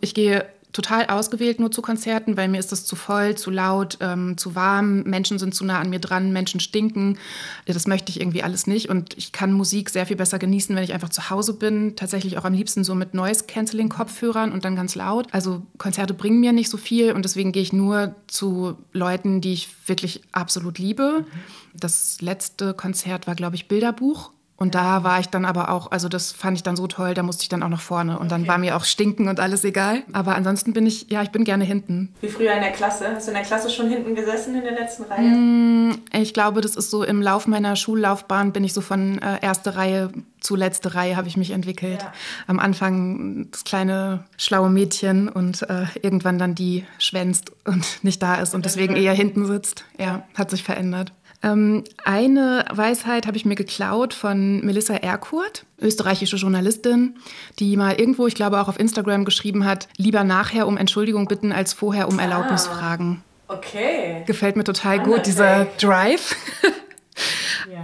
Ich gehe total ausgewählt nur zu Konzerten, weil mir ist das zu voll, zu laut, ähm, zu warm. Menschen sind zu nah an mir dran, Menschen stinken. Das möchte ich irgendwie alles nicht. Und ich kann Musik sehr viel besser genießen, wenn ich einfach zu Hause bin. Tatsächlich auch am liebsten so mit Noise-Canceling-Kopfhörern und dann ganz laut. Also Konzerte bringen mir nicht so viel und deswegen gehe ich nur zu Leuten, die ich wirklich absolut liebe. Das letzte Konzert war, glaube ich, Bilderbuch und da war ich dann aber auch, also das fand ich dann so toll, da musste ich dann auch nach vorne. Und dann war mir auch Stinken und alles egal. Aber ansonsten bin ich, ja, ich bin gerne hinten. Wie früher in der Klasse? Hast du in der Klasse schon hinten gesessen in der letzten Reihe? Mm, ich glaube, das ist so im Lauf meiner Schullaufbahn bin ich so von äh, erste Reihe zu letzte Reihe habe ich mich entwickelt. Ja. Am Anfang das kleine schlaue Mädchen und äh, irgendwann dann die schwänzt und nicht da ist und deswegen *laughs* eher hinten sitzt. Ja, hat sich verändert. Ähm, eine Weisheit habe ich mir geklaut von Melissa Erkurt, österreichische Journalistin, die mal irgendwo, ich glaube auch auf Instagram geschrieben hat, lieber nachher um Entschuldigung bitten als vorher um Erlaubnis ah, fragen. Okay. Gefällt mir total gut, dieser Drive. *laughs*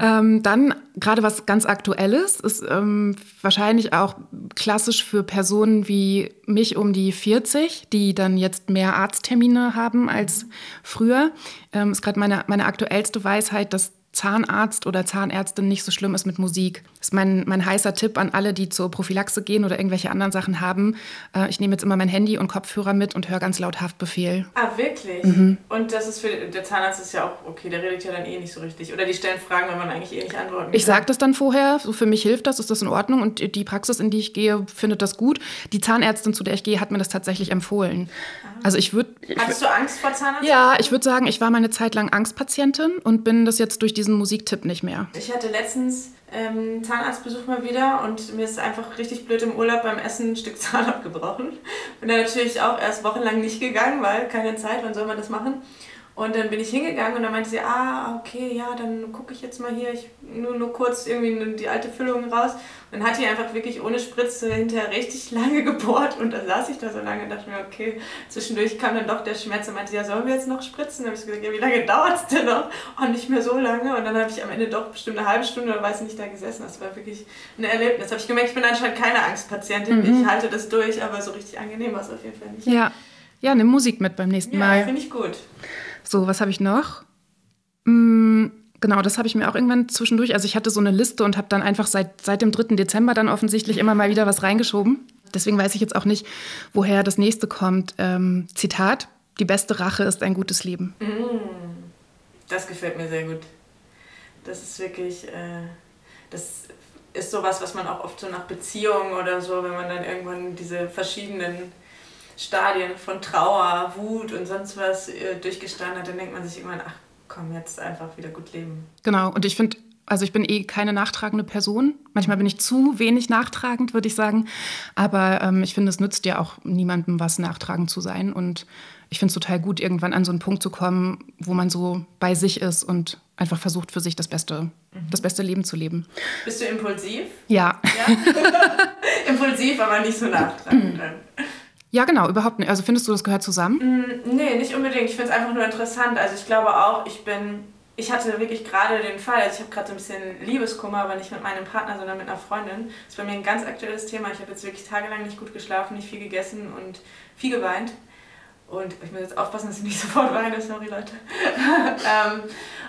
Ähm, dann gerade was ganz Aktuelles ist ähm, wahrscheinlich auch klassisch für Personen wie mich um die 40, die dann jetzt mehr Arzttermine haben als früher. Ähm, ist gerade meine, meine aktuellste Weisheit, dass Zahnarzt oder Zahnärztin nicht so schlimm ist mit Musik. Das ist mein, mein heißer Tipp an alle, die zur Prophylaxe gehen oder irgendwelche anderen Sachen haben. Äh, ich nehme jetzt immer mein Handy und Kopfhörer mit und höre ganz laut Haftbefehl. Ah, wirklich? Mhm. Und das ist für der Zahnarzt ist ja auch okay, der redet ja dann eh nicht so richtig. Oder die stellen Fragen, wenn man eigentlich eh nicht antworten kann. Ich sage das dann vorher, so für mich hilft das, ist das in Ordnung und die Praxis, in die ich gehe, findet das gut. Die Zahnärztin, zu der ich gehe, hat mir das tatsächlich empfohlen. Ah. Also ich würde. Hattest du Angst vor Zahnarzt? Ja, ich würde sagen, ich war mal eine Zeit lang Angstpatientin und bin das jetzt durch diesen Musiktipp nicht mehr. Ich hatte letztens ähm, Zahnarztbesuch mal wieder und mir ist einfach richtig blöd im Urlaub beim Essen ein Stück *laughs* Zahn abgebrochen. Bin dann natürlich auch erst wochenlang nicht gegangen, weil keine Zeit, wann soll man das machen? Und dann bin ich hingegangen und dann meinte sie, ah, okay, ja, dann gucke ich jetzt mal hier, ich nur, nur kurz irgendwie die alte Füllung raus. Und dann hat die einfach wirklich ohne Spritze hinterher richtig *laughs* lange gebohrt und dann saß ich da so lange und dachte mir, okay, zwischendurch kam dann doch der Schmerz und meinte, ja, sollen wir jetzt noch spritzen? Dann habe ich gesagt, ja, wie lange dauert es denn noch? Oh, nicht mehr so lange. Und dann habe ich am Ende doch bestimmt eine halbe Stunde oder weiß nicht da gesessen. Das war wirklich ein Erlebnis. Da habe ich gemerkt, ich bin anscheinend keine Angstpatientin. Mhm. Ich halte das durch, aber so richtig angenehm war es auf jeden Fall nicht. Ja. Ja, nimm Musik mit beim nächsten ja, Mal. Ja, finde ich gut. So, was habe ich noch? Hm, genau, das habe ich mir auch irgendwann zwischendurch. Also ich hatte so eine Liste und habe dann einfach seit, seit dem 3. Dezember dann offensichtlich immer mal wieder was reingeschoben. Deswegen weiß ich jetzt auch nicht, woher das nächste kommt. Ähm, Zitat, die beste Rache ist ein gutes Leben. Mm, das gefällt mir sehr gut. Das ist wirklich, äh, das ist sowas, was man auch oft so nach Beziehungen oder so, wenn man dann irgendwann diese verschiedenen Stadien von Trauer, Wut und sonst was äh, durchgestanden hat, dann denkt man sich irgendwann, ach komm, jetzt einfach wieder gut leben. Genau, und ich finde, also ich bin eh keine nachtragende Person. Manchmal bin ich zu wenig nachtragend, würde ich sagen. Aber ähm, ich finde, es nützt ja auch niemandem was, nachtragend zu sein. Und ich finde es total gut, irgendwann an so einen Punkt zu kommen, wo man so bei sich ist und einfach versucht, für sich das beste, mhm. das beste Leben zu leben. Bist du impulsiv? Ja. ja? *laughs* *laughs* impulsiv, aber nicht so nachtragend. *clears throat* Ja, genau, überhaupt nicht. Also findest du, das gehört zusammen? Mm, nee, nicht unbedingt. Ich finde es einfach nur interessant. Also ich glaube auch, ich bin, ich hatte wirklich gerade den Fall, also ich habe gerade ein bisschen Liebeskummer, aber nicht mit meinem Partner, sondern mit einer Freundin. Das ist bei mir ein ganz aktuelles Thema. Ich habe jetzt wirklich tagelang nicht gut geschlafen, nicht viel gegessen und viel geweint. Und ich muss jetzt aufpassen, dass ich nicht *laughs* sofort weine, sorry Leute. *laughs* ähm,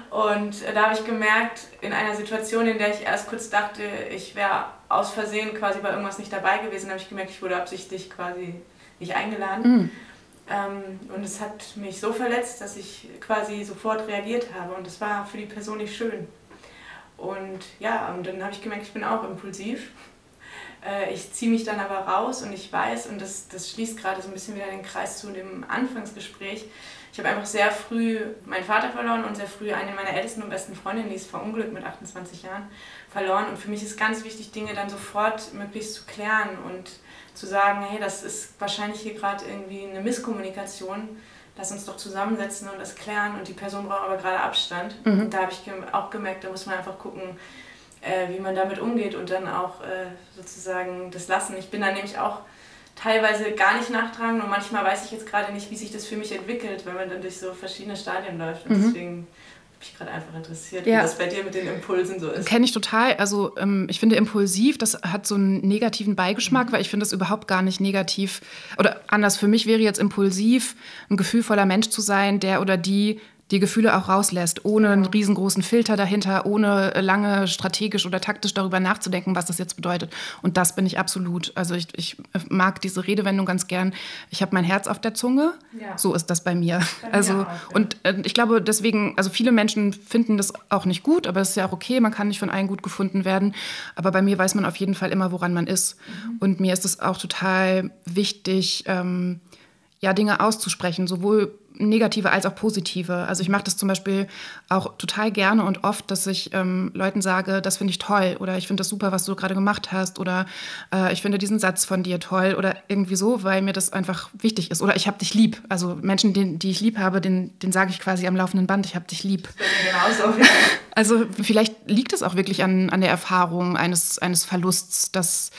und da habe ich gemerkt, in einer Situation, in der ich erst kurz dachte, ich wäre aus Versehen quasi bei irgendwas nicht dabei gewesen, habe ich gemerkt, ich wurde absichtlich quasi nicht eingeladen. Mhm. Ähm, und es hat mich so verletzt, dass ich quasi sofort reagiert habe. Und das war für die Person nicht schön. Und ja, und dann habe ich gemerkt, ich bin auch impulsiv. Äh, ich ziehe mich dann aber raus und ich weiß, und das, das schließt gerade so ein bisschen wieder den Kreis zu dem Anfangsgespräch, ich habe einfach sehr früh meinen Vater verloren und sehr früh eine meiner ältesten und besten Freundinnen, die ist verunglückt mit 28 Jahren, verloren. Und für mich ist ganz wichtig, Dinge dann sofort möglichst zu klären und zu sagen, hey, das ist wahrscheinlich hier gerade irgendwie eine Misskommunikation. Lass uns doch zusammensetzen und das klären. Und die Person braucht aber gerade Abstand. Mhm. Und da habe ich auch gemerkt, da muss man einfach gucken, äh, wie man damit umgeht und dann auch äh, sozusagen das lassen. Ich bin dann nämlich auch teilweise gar nicht nachtragen und manchmal weiß ich jetzt gerade nicht, wie sich das für mich entwickelt, wenn man dann durch so verschiedene Stadien läuft. Und mhm. deswegen mich gerade einfach interessiert, ja. wie das bei dir mit den Impulsen so ist. Kenne ich total. Also ähm, ich finde impulsiv, das hat so einen negativen Beigeschmack, mhm. weil ich finde das überhaupt gar nicht negativ. Oder anders, für mich wäre jetzt impulsiv, ein gefühlvoller Mensch zu sein, der oder die die Gefühle auch rauslässt, ohne einen riesengroßen Filter dahinter, ohne lange strategisch oder taktisch darüber nachzudenken, was das jetzt bedeutet. Und das bin ich absolut. Also ich, ich mag diese Redewendung ganz gern. Ich habe mein Herz auf der Zunge. Ja. So ist das bei mir. Bei also mir auch, und äh, ich glaube deswegen, also viele Menschen finden das auch nicht gut, aber es ist ja auch okay. Man kann nicht von allen gut gefunden werden. Aber bei mir weiß man auf jeden Fall immer, woran man ist. Mhm. Und mir ist es auch total wichtig. Ähm, ja, Dinge auszusprechen, sowohl negative als auch positive. Also ich mache das zum Beispiel auch total gerne und oft, dass ich ähm, Leuten sage, das finde ich toll oder ich finde das super, was du gerade gemacht hast oder äh, ich finde diesen Satz von dir toll oder irgendwie so, weil mir das einfach wichtig ist. Oder ich habe dich lieb. Also Menschen, die, die ich lieb habe, den, den sage ich quasi am laufenden Band, ich habe dich lieb. Genauso. Also vielleicht liegt es auch wirklich an, an der Erfahrung eines, eines Verlusts, dass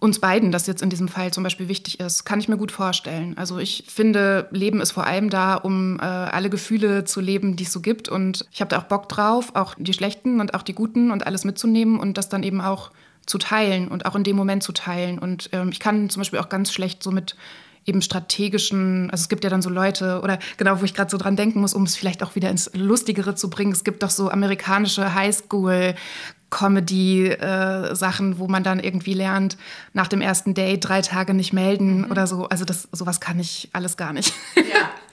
uns beiden das jetzt in diesem Fall zum Beispiel wichtig ist, kann ich mir gut vorstellen. Also ich finde, Leben ist vor allem da, um äh, alle Gefühle zu leben, die es so gibt. Und ich habe da auch Bock drauf, auch die schlechten und auch die guten und alles mitzunehmen und das dann eben auch zu teilen und auch in dem Moment zu teilen. Und ähm, ich kann zum Beispiel auch ganz schlecht so mit eben strategischen, also es gibt ja dann so Leute, oder genau, wo ich gerade so dran denken muss, um es vielleicht auch wieder ins Lustigere zu bringen, es gibt doch so amerikanische Highschool Comedy-Sachen, äh, wo man dann irgendwie lernt, nach dem ersten Date drei Tage nicht melden mhm. oder so. Also das, sowas kann ich alles gar nicht. Ja, *laughs*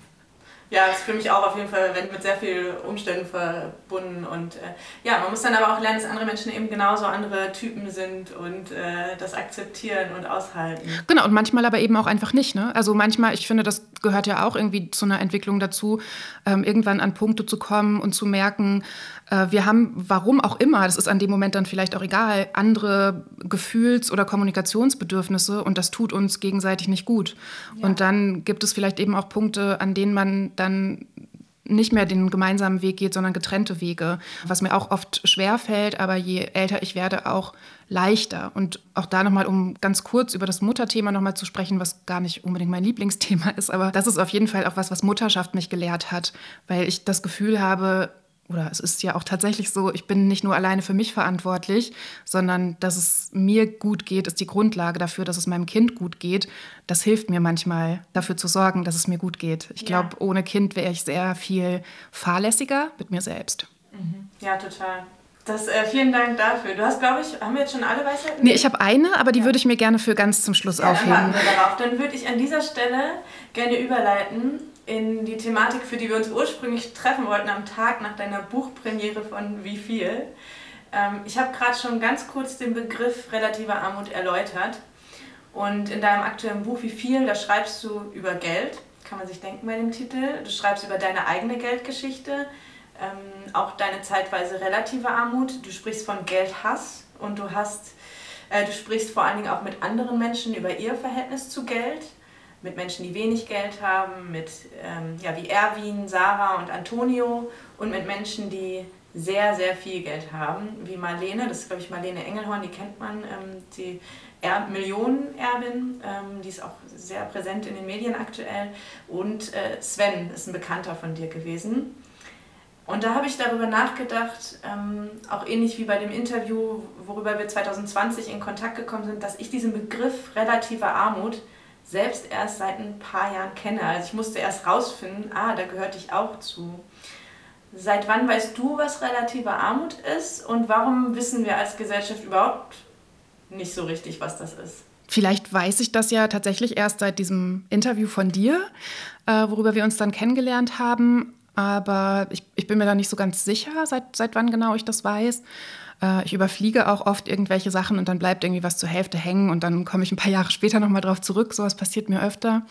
Ja, ist für mich auch auf jeden Fall mit sehr vielen Umständen verbunden. Und äh, ja, man muss dann aber auch lernen, dass andere Menschen eben genauso andere Typen sind und äh, das akzeptieren und aushalten. Genau, und manchmal aber eben auch einfach nicht. Ne? Also manchmal, ich finde, das gehört ja auch irgendwie zu einer Entwicklung dazu, ähm, irgendwann an Punkte zu kommen und zu merken, wir haben, warum auch immer, das ist an dem Moment dann vielleicht auch egal, andere Gefühls- oder Kommunikationsbedürfnisse und das tut uns gegenseitig nicht gut. Ja. Und dann gibt es vielleicht eben auch Punkte, an denen man dann nicht mehr den gemeinsamen Weg geht, sondern getrennte Wege, was mir auch oft schwer fällt, aber je älter ich werde, auch leichter. Und auch da nochmal, um ganz kurz über das Mutterthema nochmal zu sprechen, was gar nicht unbedingt mein Lieblingsthema *laughs* ist, aber das ist auf jeden Fall auch was, was Mutterschaft mich gelehrt hat, weil ich das Gefühl habe, oder es ist ja auch tatsächlich so, ich bin nicht nur alleine für mich verantwortlich, sondern dass es mir gut geht, ist die Grundlage dafür, dass es meinem Kind gut geht. Das hilft mir manchmal, dafür zu sorgen, dass es mir gut geht. Ich ja. glaube, ohne Kind wäre ich sehr viel fahrlässiger mit mir selbst. Mhm. Ja, total. Das, äh, vielen Dank dafür. Du hast, glaube ich, haben wir jetzt schon alle Weisheiten? Nee, ich habe eine, aber die ja. würde ich mir gerne für ganz zum Schluss ja, aufheben. Dann, darauf. dann würde ich an dieser Stelle gerne überleiten in die Thematik, für die wir uns ursprünglich treffen wollten am Tag nach deiner Buchpremiere von Wie viel. Ähm, ich habe gerade schon ganz kurz den Begriff relative Armut erläutert. Und in deinem aktuellen Buch Wie viel, da schreibst du über Geld, kann man sich denken bei dem Titel. Du schreibst über deine eigene Geldgeschichte, ähm, auch deine zeitweise relative Armut. Du sprichst von Geldhass und du hast, äh, du sprichst vor allen Dingen auch mit anderen Menschen über ihr Verhältnis zu Geld mit Menschen, die wenig Geld haben, mit ähm, ja, wie Erwin, Sarah und Antonio und mit Menschen, die sehr, sehr viel Geld haben, wie Marlene, das ist glaube ich Marlene Engelhorn, die kennt man, ähm, die er Millionenerbin, ähm, die ist auch sehr präsent in den Medien aktuell und äh, Sven ist ein Bekannter von dir gewesen. Und da habe ich darüber nachgedacht, ähm, auch ähnlich wie bei dem Interview, worüber wir 2020 in Kontakt gekommen sind, dass ich diesen Begriff relativer Armut selbst erst seit ein paar Jahren kenne. Also ich musste erst rausfinden, ah, da gehörte ich auch zu. Seit wann weißt du, was relative Armut ist und warum wissen wir als Gesellschaft überhaupt nicht so richtig, was das ist? Vielleicht weiß ich das ja tatsächlich erst seit diesem Interview von dir, äh, worüber wir uns dann kennengelernt haben. Aber ich, ich bin mir da nicht so ganz sicher, seit, seit wann genau ich das weiß. Äh, ich überfliege auch oft irgendwelche Sachen und dann bleibt irgendwie was zur Hälfte hängen und dann komme ich ein paar Jahre später nochmal drauf zurück. Sowas passiert mir öfter.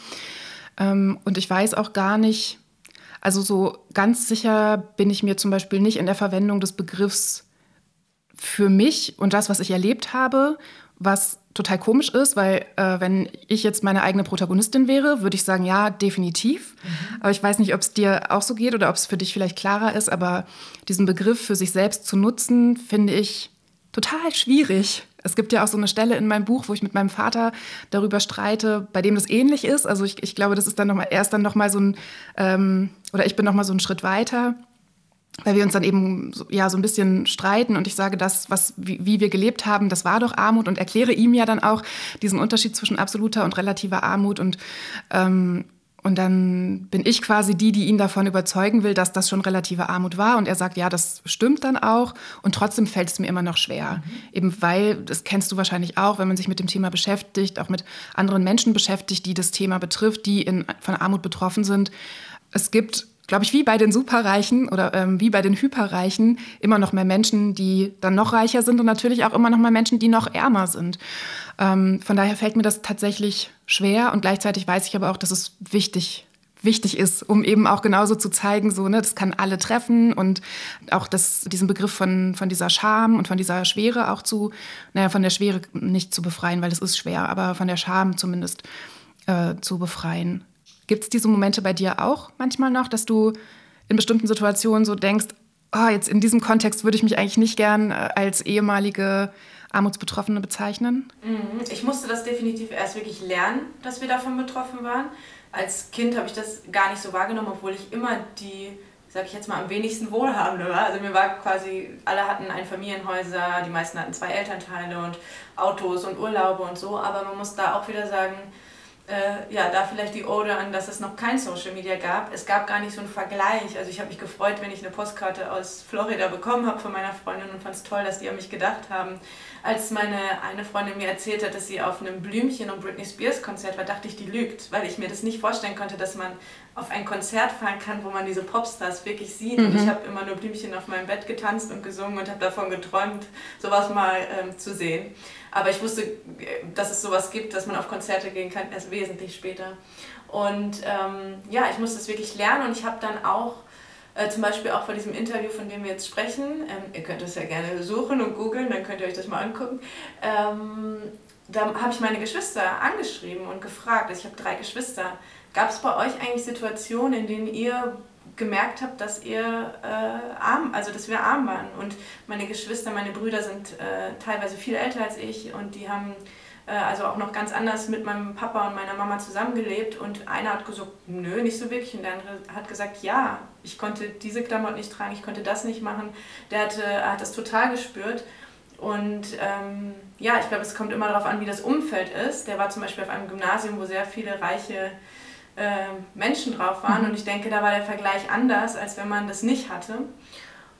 Ähm, und ich weiß auch gar nicht, also so ganz sicher bin ich mir zum Beispiel nicht in der Verwendung des Begriffs für mich und das, was ich erlebt habe, was total komisch ist, weil äh, wenn ich jetzt meine eigene Protagonistin wäre, würde ich sagen, ja, definitiv. Mhm. Aber ich weiß nicht, ob es dir auch so geht oder ob es für dich vielleicht klarer ist, aber diesen Begriff für sich selbst zu nutzen, finde ich total schwierig. Es gibt ja auch so eine Stelle in meinem Buch, wo ich mit meinem Vater darüber streite, bei dem das ähnlich ist. Also ich, ich glaube, das ist dann noch mal, er ist dann noch mal so ein, ähm, oder ich bin noch mal so einen Schritt weiter weil wir uns dann eben so, ja so ein bisschen streiten und ich sage, das, was, wie, wie, wir gelebt haben, das war doch Armut und erkläre ihm ja dann auch diesen Unterschied zwischen absoluter und relativer Armut und ähm, und dann bin ich quasi die, die ihn davon überzeugen will, dass das schon relative Armut war. Und er sagt, ja, das stimmt dann auch. Und trotzdem fällt es mir immer noch schwer. Mhm. Eben weil, das kennst du wahrscheinlich auch, wenn man sich mit dem Thema beschäftigt, auch mit anderen Menschen beschäftigt, die das Thema betrifft, die in, von Armut betroffen sind. Es gibt glaube ich, wie bei den Superreichen oder ähm, wie bei den Hyperreichen immer noch mehr Menschen, die dann noch reicher sind und natürlich auch immer noch mehr Menschen, die noch ärmer sind. Ähm, von daher fällt mir das tatsächlich schwer und gleichzeitig weiß ich aber auch, dass es wichtig wichtig ist, um eben auch genauso zu zeigen, so, ne, das kann alle treffen und auch das, diesen Begriff von, von dieser Scham und von dieser Schwere auch zu, naja, von der Schwere nicht zu befreien, weil es ist schwer, aber von der Scham zumindest äh, zu befreien. Gibt es diese Momente bei dir auch manchmal noch, dass du in bestimmten Situationen so denkst, oh, jetzt in diesem Kontext würde ich mich eigentlich nicht gern äh, als ehemalige Armutsbetroffene bezeichnen? Mhm. Ich musste das definitiv erst wirklich lernen, dass wir davon betroffen waren. Als Kind habe ich das gar nicht so wahrgenommen, obwohl ich immer die, sag ich jetzt mal, am wenigsten Wohlhabende war. Also mir war quasi, alle hatten Einfamilienhäuser, die meisten hatten zwei Elternteile und Autos und Urlaube und so. Aber man muss da auch wieder sagen, äh, ja, da vielleicht die Ode an, dass es noch kein Social Media gab. Es gab gar nicht so einen Vergleich. Also ich habe mich gefreut, wenn ich eine Postkarte aus Florida bekommen habe von meiner Freundin und fand es toll, dass die an mich gedacht haben. Als meine eine Freundin mir erzählt hat, dass sie auf einem Blümchen- und Britney Spears Konzert war, dachte ich, die lügt, weil ich mir das nicht vorstellen konnte, dass man auf ein Konzert fahren kann, wo man diese Popstars wirklich sieht. Mhm. Und ich habe immer nur Blümchen auf meinem Bett getanzt und gesungen und habe davon geträumt, sowas mal ähm, zu sehen. Aber ich wusste, dass es sowas gibt, dass man auf Konzerte gehen kann, erst wesentlich später. Und ähm, ja, ich musste es wirklich lernen und ich habe dann auch äh, zum Beispiel auch vor diesem Interview, von dem wir jetzt sprechen, ähm, ihr könnt das ja gerne suchen und googeln, dann könnt ihr euch das mal angucken. Ähm, da habe ich meine Geschwister angeschrieben und gefragt, also ich habe drei Geschwister, gab es bei euch eigentlich Situationen, in denen ihr gemerkt habe, dass ihr äh, arm, also dass wir arm waren. Und meine Geschwister, meine Brüder sind äh, teilweise viel älter als ich und die haben äh, also auch noch ganz anders mit meinem Papa und meiner Mama zusammengelebt. Und einer hat gesagt, nö, nicht so wirklich. Und der andere hat gesagt, ja, ich konnte diese Klamotten nicht tragen, ich konnte das nicht machen. Der hatte, hat das total gespürt. Und ähm, ja, ich glaube, es kommt immer darauf an, wie das Umfeld ist. Der war zum Beispiel auf einem Gymnasium, wo sehr viele reiche Menschen drauf waren. Mhm. Und ich denke, da war der Vergleich anders, als wenn man das nicht hatte.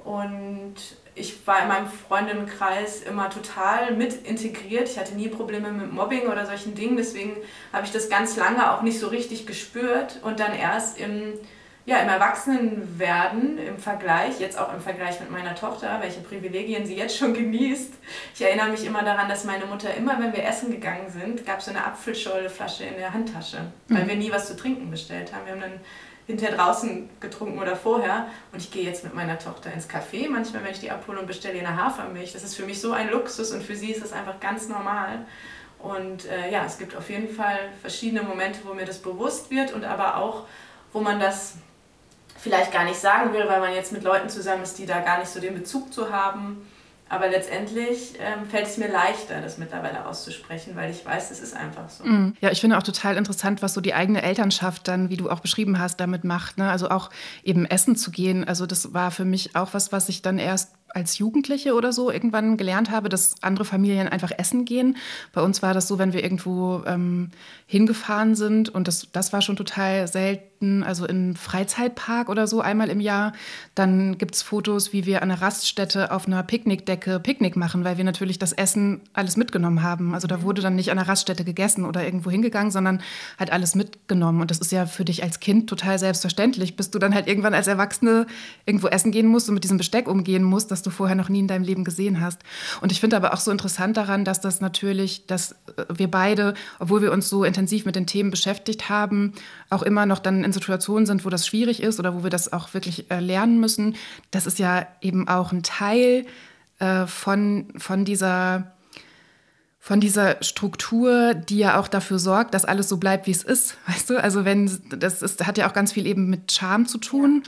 Und ich war in meinem Freundinnenkreis immer total mit integriert. Ich hatte nie Probleme mit Mobbing oder solchen Dingen. Deswegen habe ich das ganz lange auch nicht so richtig gespürt. Und dann erst im ja, im Erwachsenenwerden, im Vergleich, jetzt auch im Vergleich mit meiner Tochter, welche Privilegien sie jetzt schon genießt. Ich erinnere mich immer daran, dass meine Mutter immer, wenn wir essen gegangen sind, gab es so eine Apfelschorleflasche in der Handtasche, weil mhm. wir nie was zu trinken bestellt haben. Wir haben dann hinterher draußen getrunken oder vorher. Und ich gehe jetzt mit meiner Tochter ins Café, manchmal, wenn ich die abhole und bestelle ihr eine Hafermilch. Das ist für mich so ein Luxus und für sie ist das einfach ganz normal. Und äh, ja, es gibt auf jeden Fall verschiedene Momente, wo mir das bewusst wird und aber auch, wo man das vielleicht gar nicht sagen will, weil man jetzt mit Leuten zusammen ist, die da gar nicht so den Bezug zu haben. Aber letztendlich ähm, fällt es mir leichter, das mittlerweile auszusprechen, weil ich weiß, es ist einfach so. Mm. Ja, ich finde auch total interessant, was so die eigene Elternschaft dann, wie du auch beschrieben hast, damit macht. Ne? Also auch eben essen zu gehen. Also das war für mich auch was, was ich dann erst als Jugendliche oder so irgendwann gelernt habe, dass andere Familien einfach essen gehen. Bei uns war das so, wenn wir irgendwo ähm, hingefahren sind und das, das war schon total selten, also im Freizeitpark oder so einmal im Jahr, dann gibt es Fotos, wie wir an einer Raststätte auf einer Picknickdecke Picknick machen, weil wir natürlich das Essen alles mitgenommen haben. Also da wurde dann nicht an einer Raststätte gegessen oder irgendwo hingegangen, sondern halt alles mitgenommen. Und das ist ja für dich als Kind total selbstverständlich, bis du dann halt irgendwann als Erwachsene irgendwo essen gehen musst und mit diesem Besteck umgehen musst was du vorher noch nie in deinem Leben gesehen hast. Und ich finde aber auch so interessant daran, dass das natürlich, dass äh, wir beide, obwohl wir uns so intensiv mit den Themen beschäftigt haben, auch immer noch dann in Situationen sind, wo das schwierig ist oder wo wir das auch wirklich äh, lernen müssen. Das ist ja eben auch ein Teil äh, von, von dieser von dieser Struktur, die ja auch dafür sorgt, dass alles so bleibt, wie es ist. *laughs* Weißt du, also wenn das ist, hat ja auch ganz viel eben mit Charme zu tun.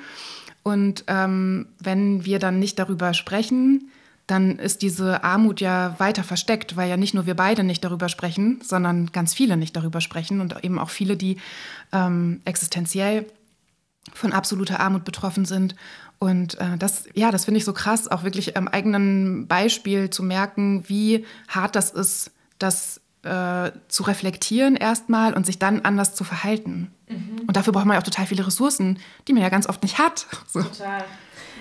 Und ähm, wenn wir dann nicht darüber sprechen, dann ist diese Armut ja weiter versteckt, weil ja nicht nur wir beide nicht darüber sprechen, sondern ganz viele nicht darüber sprechen und eben auch viele, die ähm, existenziell von absoluter Armut betroffen sind. Und äh, das, ja, das finde ich so krass, auch wirklich am eigenen Beispiel zu merken, wie hart das ist, das äh, zu reflektieren erstmal und sich dann anders zu verhalten. Mhm. Und dafür braucht man ja auch total viele Ressourcen, die man ja ganz oft nicht hat. So. Total.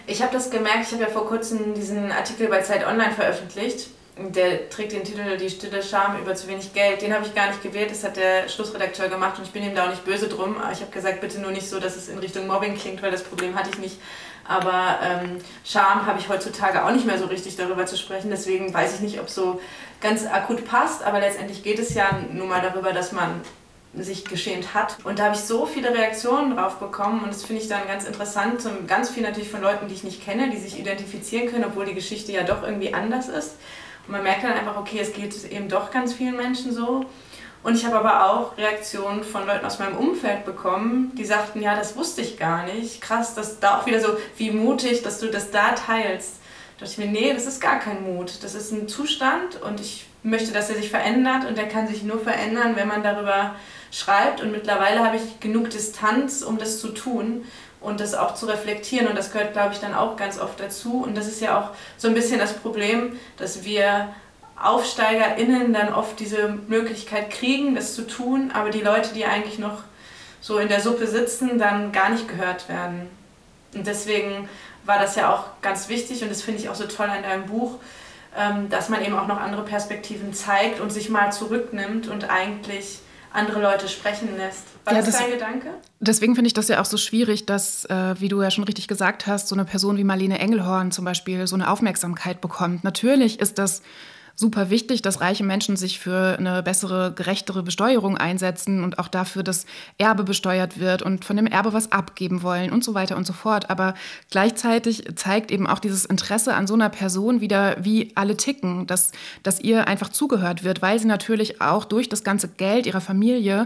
Ich habe das gemerkt, ich habe ja vor kurzem diesen Artikel bei Zeit Online veröffentlicht. Der trägt den Titel Die stille Scham über zu wenig Geld. Den habe ich gar nicht gewählt, das hat der Schlussredakteur gemacht und ich bin ihm da auch nicht böse drum. Ich habe gesagt, bitte nur nicht so, dass es in Richtung Mobbing klingt, weil das Problem hatte ich nicht. Aber ähm, Scham habe ich heutzutage auch nicht mehr so richtig darüber zu sprechen. Deswegen weiß ich nicht, ob so ganz akut passt. Aber letztendlich geht es ja nun mal darüber, dass man sich geschämt hat. Und da habe ich so viele Reaktionen drauf bekommen und das finde ich dann ganz interessant. Ganz viel natürlich von Leuten, die ich nicht kenne, die sich identifizieren können, obwohl die Geschichte ja doch irgendwie anders ist. Und man merkt dann einfach, okay, es geht eben doch ganz vielen Menschen so. Und ich habe aber auch Reaktionen von Leuten aus meinem Umfeld bekommen, die sagten, ja, das wusste ich gar nicht. Krass, dass da auch wieder so, wie mutig, dass du das da teilst. Da dachte ich mir, nee, das ist gar kein Mut. Das ist ein Zustand und ich möchte, dass er sich verändert und der kann sich nur verändern, wenn man darüber schreibt. Und mittlerweile habe ich genug Distanz, um das zu tun und das auch zu reflektieren. Und das gehört, glaube ich, dann auch ganz oft dazu. Und das ist ja auch so ein bisschen das Problem, dass wir AufsteigerInnen dann oft diese Möglichkeit kriegen, das zu tun, aber die Leute, die eigentlich noch so in der Suppe sitzen, dann gar nicht gehört werden. Und deswegen war das ja auch ganz wichtig und das finde ich auch so toll an deinem Buch, ähm, dass man eben auch noch andere Perspektiven zeigt und sich mal zurücknimmt und eigentlich andere Leute sprechen lässt. War ja, das, das dein Gedanke? Deswegen finde ich das ja auch so schwierig, dass, äh, wie du ja schon richtig gesagt hast, so eine Person wie Marlene Engelhorn zum Beispiel so eine Aufmerksamkeit bekommt. Natürlich ist das super wichtig, dass reiche Menschen sich für eine bessere, gerechtere Besteuerung einsetzen und auch dafür, dass Erbe besteuert wird und von dem Erbe was abgeben wollen und so weiter und so fort. Aber gleichzeitig zeigt eben auch dieses Interesse an so einer Person wieder, wie alle ticken, dass, dass ihr einfach zugehört wird, weil sie natürlich auch durch das ganze Geld ihrer Familie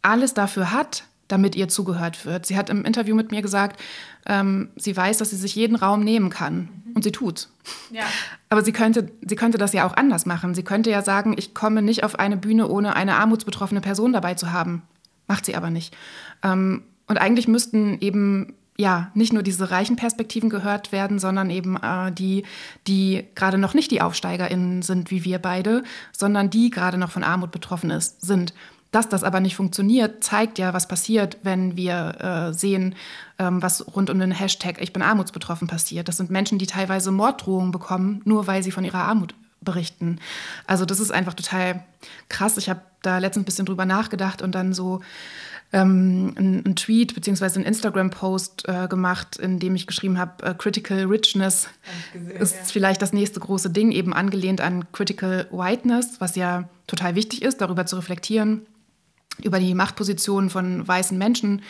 alles dafür hat, damit ihr zugehört wird. Sie hat im Interview mit mir gesagt, ähm, sie weiß, dass sie sich jeden Raum nehmen kann. Mhm. Und sie tut's. Ja. Aber sie könnte, sie könnte das ja auch anders machen. Sie könnte ja sagen, ich komme nicht auf eine Bühne, ohne eine armutsbetroffene Person dabei zu haben. Macht sie aber nicht. Ähm, und eigentlich müssten eben ja, nicht nur diese reichen Perspektiven gehört werden, sondern eben äh, die, die gerade noch nicht die AufsteigerInnen sind, wie wir beide, sondern die gerade noch von Armut betroffen ist, sind. Dass das aber nicht funktioniert, zeigt ja, was passiert, wenn wir äh, sehen, ähm, was rund um den Hashtag Ich bin armutsbetroffen passiert. Das sind Menschen, die teilweise Morddrohungen bekommen, nur weil sie von ihrer Armut berichten. Also das ist einfach total krass. Ich habe da letztens ein bisschen drüber nachgedacht und dann so ähm, einen Tweet bzw. einen Instagram-Post äh, gemacht, in dem ich geschrieben habe, äh, Critical Richness gesehen, ist ja. vielleicht das nächste große Ding, eben angelehnt an Critical Whiteness, was ja total wichtig ist, darüber zu reflektieren über die Machtpositionen von weißen Menschen,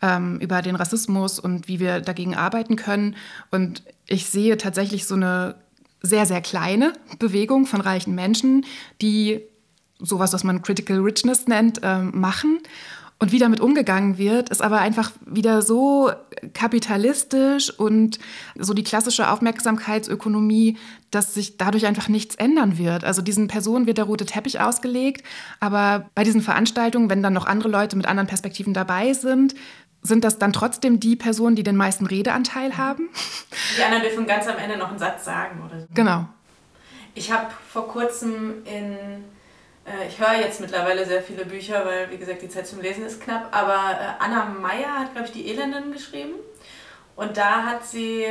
ähm, über den Rassismus und wie wir dagegen arbeiten können. Und ich sehe tatsächlich so eine sehr, sehr kleine Bewegung von reichen Menschen, die sowas, was man Critical Richness nennt, ähm, machen. Und wie damit umgegangen wird, ist aber einfach wieder so kapitalistisch und so die klassische Aufmerksamkeitsökonomie, dass sich dadurch einfach nichts ändern wird. Also diesen Personen wird der rote Teppich ausgelegt, aber bei diesen Veranstaltungen, wenn dann noch andere Leute mit anderen Perspektiven dabei sind, sind das dann trotzdem die Personen, die den meisten Redeanteil haben? Die anderen dürfen ganz am Ende noch einen Satz sagen oder so. Genau. Ich habe vor kurzem in ich höre jetzt mittlerweile sehr viele Bücher, weil, wie gesagt, die Zeit zum Lesen ist knapp. Aber äh, Anna Meyer hat, glaube ich, die Elenden geschrieben. Und da hat sie,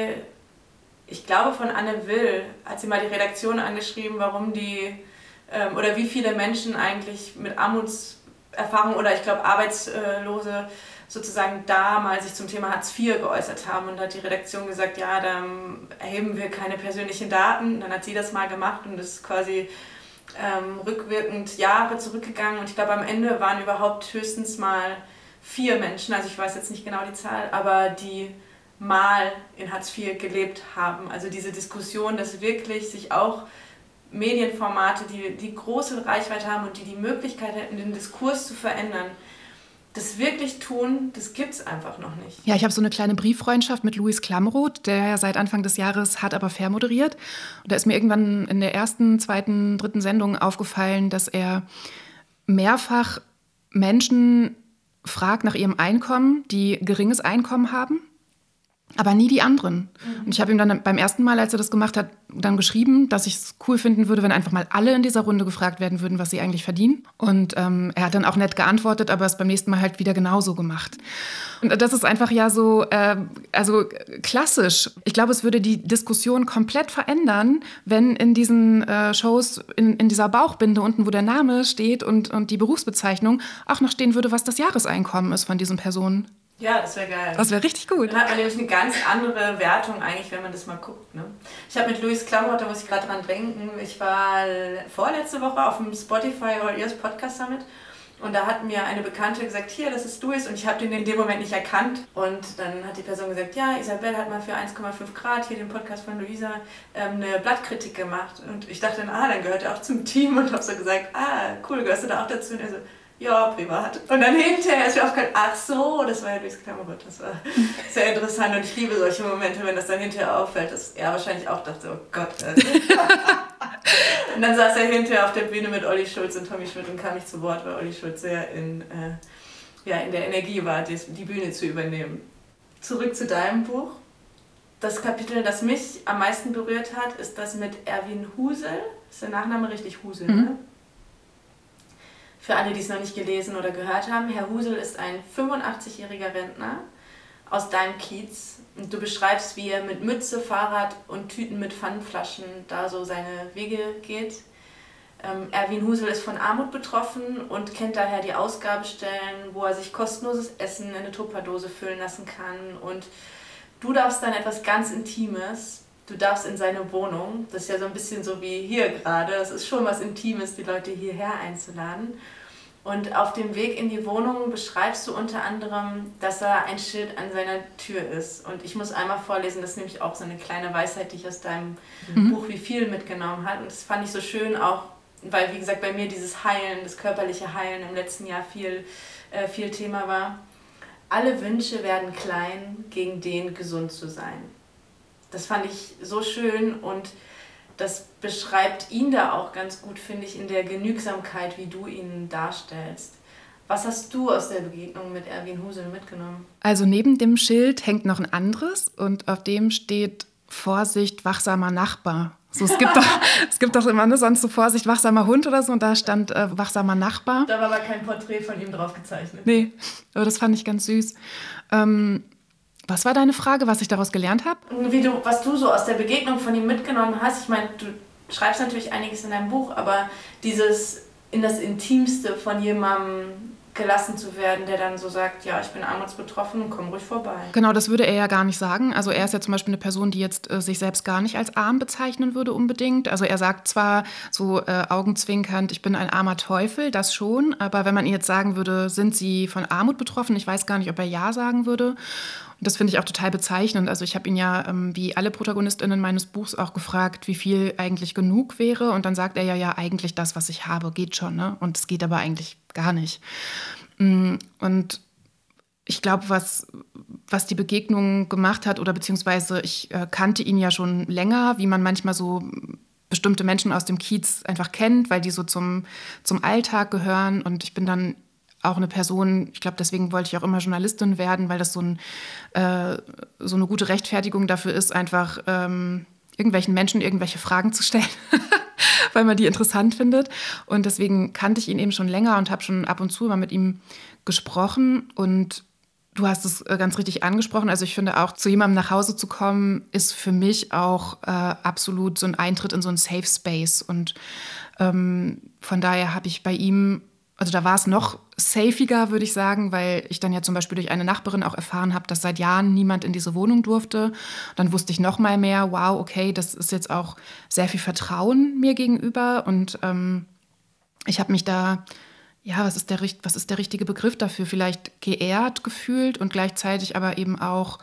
ich glaube von Anne Will, hat sie mal die Redaktion angeschrieben, warum die ähm, oder wie viele Menschen eigentlich mit Armutserfahrung oder ich glaube Arbeitslose sozusagen da mal sich zum Thema Hartz IV geäußert haben und da hat die Redaktion gesagt, ja, dann erheben wir keine persönlichen Daten. Dann hat sie das mal gemacht und ist quasi ähm, rückwirkend Jahre zurückgegangen und ich glaube am Ende waren überhaupt höchstens mal vier Menschen, also ich weiß jetzt nicht genau die Zahl, aber die mal in Hartz IV gelebt haben. Also diese Diskussion, dass wirklich sich auch Medienformate, die, die große Reichweite haben und die die Möglichkeit hätten, den Diskurs zu verändern, das wirklich tun, das gibt es einfach noch nicht. Ja, ich habe so eine kleine Brieffreundschaft mit Luis Klamroth, der ja seit Anfang des Jahres hat aber fair moderiert. Und da ist mir irgendwann in der ersten, zweiten, dritten Sendung aufgefallen, dass er mehrfach Menschen fragt nach ihrem Einkommen, die geringes Einkommen haben aber nie die anderen. Mhm. Und ich habe ihm dann beim ersten Mal, als er das gemacht hat, dann geschrieben, dass ich es cool finden würde, wenn einfach mal alle in dieser Runde gefragt werden würden, was sie eigentlich verdienen. Und ähm, er hat dann auch nett geantwortet, aber es beim nächsten Mal halt wieder genauso gemacht. Und das ist einfach ja so, äh, also klassisch. Ich glaube, es würde die Diskussion komplett verändern, wenn in diesen äh, Shows, in, in dieser Bauchbinde unten, wo der Name steht und, und die Berufsbezeichnung, auch noch stehen würde, was das Jahreseinkommen ist von diesen Personen. Ja, das wäre geil. Das wäre richtig gut. Dann hat man nämlich eine ganz andere Wertung eigentlich, wenn man das mal guckt. Ne? Ich habe mit Luis Klamroth, da muss ich gerade dran denken, ich war vorletzte Woche auf dem Spotify All Ears Podcast Summit und da hat mir eine Bekannte gesagt, hier, das ist Luis und ich habe den in dem Moment nicht erkannt. Und dann hat die Person gesagt, ja, Isabel hat mal für 1,5 Grad hier den Podcast von Luisa ähm, eine Blattkritik gemacht. Und ich dachte, ah, dann gehört er auch zum Team und habe so gesagt, ah, cool, gehörst du da auch dazu? Und er so, ja, privat. Und dann hinterher ist mir aufgefallen, ach so, das war ja Luis Klammergott. Das war sehr interessant und ich liebe solche Momente, wenn das dann hinterher auffällt, dass er wahrscheinlich auch dachte, oh Gott. *laughs* und dann saß er hinterher auf der Bühne mit Olli Schulz und Tommy Schmidt und kam nicht zu Wort, weil Olli Schulz sehr in, äh, ja, in der Energie war, die, die Bühne zu übernehmen. Zurück zu deinem Buch. Das Kapitel, das mich am meisten berührt hat, ist das mit Erwin Husel. Ist der Nachname richtig Husel, mhm. ne? Für alle, die es noch nicht gelesen oder gehört haben, Herr Husel ist ein 85-jähriger Rentner aus deinem Kiez. Und du beschreibst, wie er mit Mütze, Fahrrad und Tüten mit Pfannenflaschen da so seine Wege geht. Ähm, Erwin Husel ist von Armut betroffen und kennt daher die Ausgabestellen, wo er sich kostenloses Essen in eine Tupperdose füllen lassen kann. Und du darfst dann etwas ganz Intimes du darfst in seine Wohnung. Das ist ja so ein bisschen so wie hier gerade. Es ist schon was Intimes, die Leute hierher einzuladen. Und auf dem Weg in die Wohnung beschreibst du unter anderem, dass da ein Schild an seiner Tür ist. Und ich muss einmal vorlesen, das ist nämlich auch so eine kleine Weisheit, die ich aus deinem mhm. Buch Wie viel mitgenommen habe. Und das fand ich so schön auch, weil, wie gesagt, bei mir dieses Heilen, das körperliche Heilen im letzten Jahr viel, äh, viel Thema war. Alle Wünsche werden klein, gegen den gesund zu sein das fand ich so schön und das beschreibt ihn da auch ganz gut, finde ich, in der Genügsamkeit, wie du ihn darstellst. Was hast du aus der Begegnung mit Erwin Husel mitgenommen? Also neben dem Schild hängt noch ein anderes und auf dem steht Vorsicht, wachsamer Nachbar. So, es, gibt doch, *laughs* es gibt doch immer ne, sonst so Vorsicht, wachsamer Hund oder so und da stand äh, wachsamer Nachbar. Da war aber kein Porträt von ihm drauf gezeichnet. Nee, aber das fand ich ganz süß. Ähm, was war deine Frage, was ich daraus gelernt habe? Wie du, was du so aus der Begegnung von ihm mitgenommen hast. Ich meine, du schreibst natürlich einiges in deinem Buch, aber dieses in das Intimste von jemandem gelassen zu werden, der dann so sagt, ja, ich bin armutsbetroffen, komm ruhig vorbei. Genau, das würde er ja gar nicht sagen. Also er ist ja zum Beispiel eine Person, die jetzt äh, sich selbst gar nicht als arm bezeichnen würde unbedingt. Also er sagt zwar so äh, augenzwinkernd, ich bin ein armer Teufel, das schon, aber wenn man ihn jetzt sagen würde, sind Sie von Armut betroffen, ich weiß gar nicht, ob er ja sagen würde. Das finde ich auch total bezeichnend. Also ich habe ihn ja, ähm, wie alle Protagonistinnen meines Buchs, auch gefragt, wie viel eigentlich genug wäre. Und dann sagt er ja, ja, eigentlich das, was ich habe, geht schon. Ne? Und es geht aber eigentlich gar nicht. Mm, und ich glaube, was, was die Begegnung gemacht hat, oder beziehungsweise ich äh, kannte ihn ja schon länger, wie man manchmal so bestimmte Menschen aus dem Kiez einfach kennt, weil die so zum, zum Alltag gehören. Und ich bin dann auch eine Person, ich glaube, deswegen wollte ich auch immer Journalistin werden, weil das so, ein, äh, so eine gute Rechtfertigung dafür ist, einfach ähm, irgendwelchen Menschen irgendwelche Fragen zu stellen, *laughs* weil man die interessant findet. Und deswegen kannte ich ihn eben schon länger und habe schon ab und zu mal mit ihm gesprochen. Und du hast es äh, ganz richtig angesprochen. Also ich finde auch, zu jemandem nach Hause zu kommen, ist für mich auch äh, absolut so ein Eintritt in so einen Safe Space. Und ähm, von daher habe ich bei ihm also da war es noch safiger, würde ich sagen, weil ich dann ja zum Beispiel durch eine Nachbarin auch erfahren habe, dass seit Jahren niemand in diese Wohnung durfte. Dann wusste ich noch mal mehr, wow, okay, das ist jetzt auch sehr viel Vertrauen mir gegenüber. Und ähm, ich habe mich da, ja, was ist, der, was ist der richtige Begriff dafür? Vielleicht geehrt gefühlt und gleichzeitig aber eben auch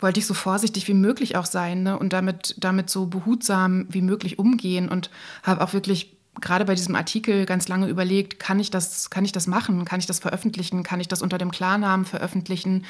wollte ich so vorsichtig wie möglich auch sein ne? und damit, damit so behutsam wie möglich umgehen und habe auch wirklich gerade bei diesem Artikel ganz lange überlegt, kann ich das, kann ich das machen? Kann ich das veröffentlichen? Kann ich das unter dem Klarnamen veröffentlichen?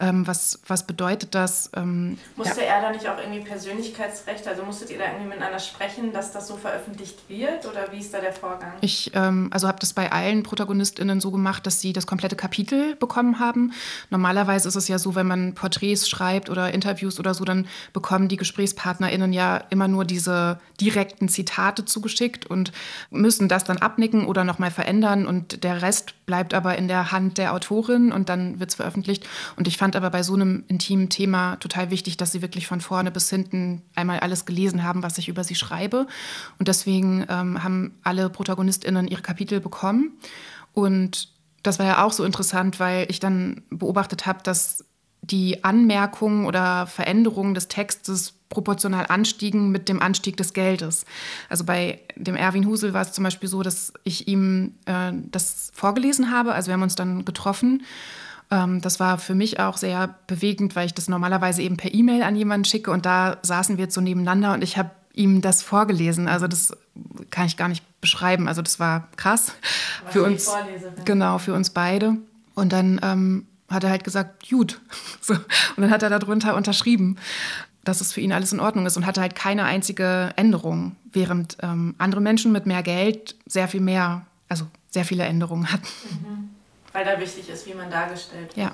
Ähm, was, was bedeutet das? Ähm, Musste ja. er da nicht auch irgendwie Persönlichkeitsrecht, also musstet ihr da irgendwie miteinander sprechen, dass das so veröffentlicht wird oder wie ist da der Vorgang? Ich ähm, also habe das bei allen ProtagonistInnen so gemacht, dass sie das komplette Kapitel bekommen haben. Normalerweise ist es ja so, wenn man Porträts schreibt oder Interviews oder so, dann bekommen die GesprächspartnerInnen ja immer nur diese direkten Zitate zugeschickt und müssen das dann abnicken oder nochmal verändern und der Rest bleibt aber in der Hand der Autorin und dann wird es veröffentlicht. Und ich fand aber bei so einem intimen Thema total wichtig, dass sie wirklich von vorne bis hinten einmal alles gelesen haben, was ich über sie schreibe. Und deswegen ähm, haben alle ProtagonistInnen ihre Kapitel bekommen. Und das war ja auch so interessant, weil ich dann beobachtet habe, dass die Anmerkungen oder Veränderungen des Textes proportional anstiegen mit dem Anstieg des Geldes. Also bei dem Erwin Husel war es zum Beispiel so, dass ich ihm äh, das vorgelesen habe. Also wir haben uns dann getroffen. Ähm, das war für mich auch sehr bewegend, weil ich das normalerweise eben per E-Mail an jemanden schicke und da saßen wir jetzt so nebeneinander und ich habe ihm das vorgelesen. Also das kann ich gar nicht beschreiben. Also das war krass war für uns. Genau, für uns beide. Und dann ähm, hat er halt gesagt, gut. *laughs* So. Und dann hat er darunter unterschrieben, dass es für ihn alles in Ordnung ist und hatte halt keine einzige Änderung, während ähm, andere Menschen mit mehr Geld sehr viel mehr, also sehr viele Änderungen hatten. Mhm. Weil da wichtig ist, wie man dargestellt wird. Ja.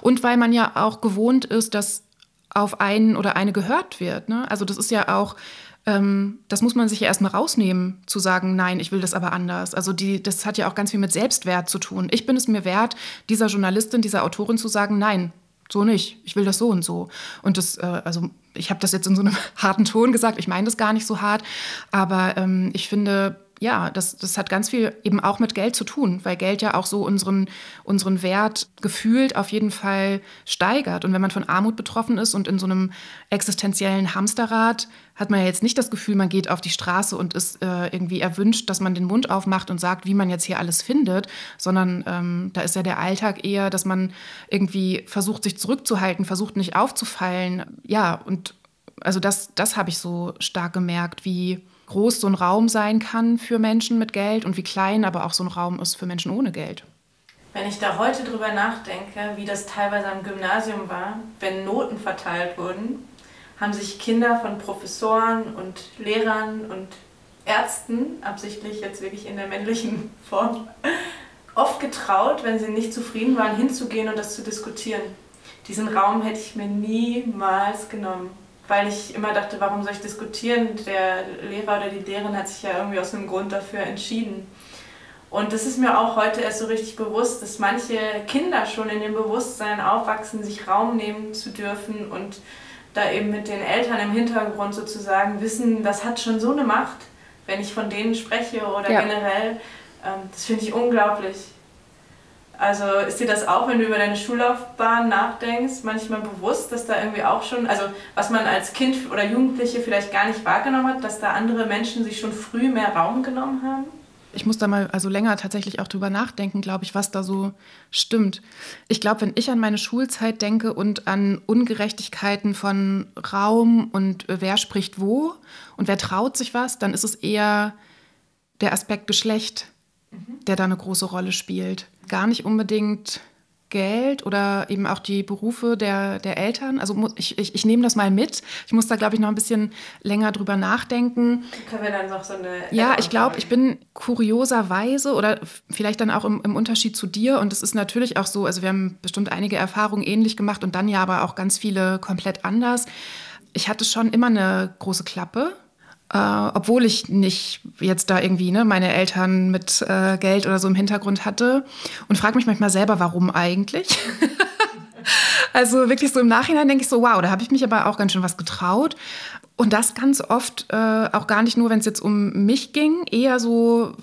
Und weil man ja auch gewohnt ist, dass auf einen oder eine gehört wird. Ne? Also das ist ja auch ähm, das muss man sich ja erstmal rausnehmen, zu sagen, nein, ich will das aber anders. Also die, das hat ja auch ganz viel mit Selbstwert zu tun. Ich bin es mir wert, dieser Journalistin, dieser Autorin zu sagen, nein, so nicht. Ich will das so und so. Und das, äh, also ich habe das jetzt in so einem *laughs* harten Ton gesagt. Ich meine das gar nicht so hart, aber ähm, ich finde, ja, das, das hat ganz viel eben auch mit Geld zu tun, weil Geld ja auch so unseren, unseren Wert gefühlt auf jeden Fall steigert. Und wenn man von Armut betroffen ist und in so einem existenziellen Hamsterrad, hat man ja jetzt nicht das Gefühl, man geht auf die Straße und ist äh, irgendwie erwünscht, dass man den Mund aufmacht und sagt, wie man jetzt hier alles findet, sondern ähm, da ist ja der Alltag eher, dass man irgendwie versucht, sich zurückzuhalten, versucht nicht aufzufallen. Ja, und also das, das habe ich so stark gemerkt, wie groß so ein Raum sein kann für Menschen mit Geld und wie klein aber auch so ein Raum ist für Menschen ohne Geld. Wenn ich da heute drüber nachdenke, wie das teilweise am Gymnasium war, wenn Noten verteilt wurden, haben sich Kinder von Professoren und Lehrern und Ärzten, absichtlich jetzt wirklich in der männlichen *laughs* Form, oft getraut, wenn sie nicht zufrieden waren, hinzugehen und das zu diskutieren. Diesen Raum hätte ich mir niemals genommen weil ich immer dachte, warum soll ich diskutieren? Der Lehrer oder die Lehrerin hat sich ja irgendwie aus einem Grund dafür entschieden. Und das ist mir auch heute erst so richtig bewusst, dass manche Kinder schon in dem Bewusstsein aufwachsen, sich Raum nehmen zu dürfen und da eben mit den Eltern im Hintergrund sozusagen wissen, das hat schon so eine Macht, wenn ich von denen spreche oder ja. generell. Ähm, das finde ich unglaublich. Also ist dir das auch, wenn du über deine Schullaufbahn nachdenkst, manchmal bewusst, dass da irgendwie auch schon, also was man als Kind oder Jugendliche vielleicht gar nicht wahrgenommen hat, dass da andere Menschen sich schon früh mehr Raum genommen haben? Ich muss da mal also länger tatsächlich auch drüber nachdenken, glaube ich, was da so stimmt. Ich glaube, wenn ich an meine Schulzeit denke und an Ungerechtigkeiten von Raum und wer spricht wo und wer traut sich was, dann ist es eher der Aspekt Geschlecht, mhm. der da eine große Rolle spielt gar nicht unbedingt Geld oder eben auch die Berufe der, der Eltern. Also ich, ich, ich nehme das mal mit. Ich muss da, glaube ich, noch ein bisschen länger drüber nachdenken. Können wir dann noch so eine. Ja, ich glaube, ich bin kurioserweise oder vielleicht dann auch im, im Unterschied zu dir. Und es ist natürlich auch so, also wir haben bestimmt einige Erfahrungen ähnlich gemacht und dann ja aber auch ganz viele komplett anders. Ich hatte schon immer eine große Klappe äh, obwohl ich nicht jetzt da irgendwie ne, meine Eltern mit äh, Geld oder so im Hintergrund hatte. Und frage mich manchmal selber, warum eigentlich? *laughs* also wirklich so im Nachhinein denke ich so, wow, da habe ich mich aber auch ganz schön was getraut. Und das ganz oft äh, auch gar nicht nur, wenn es jetzt um mich ging, eher so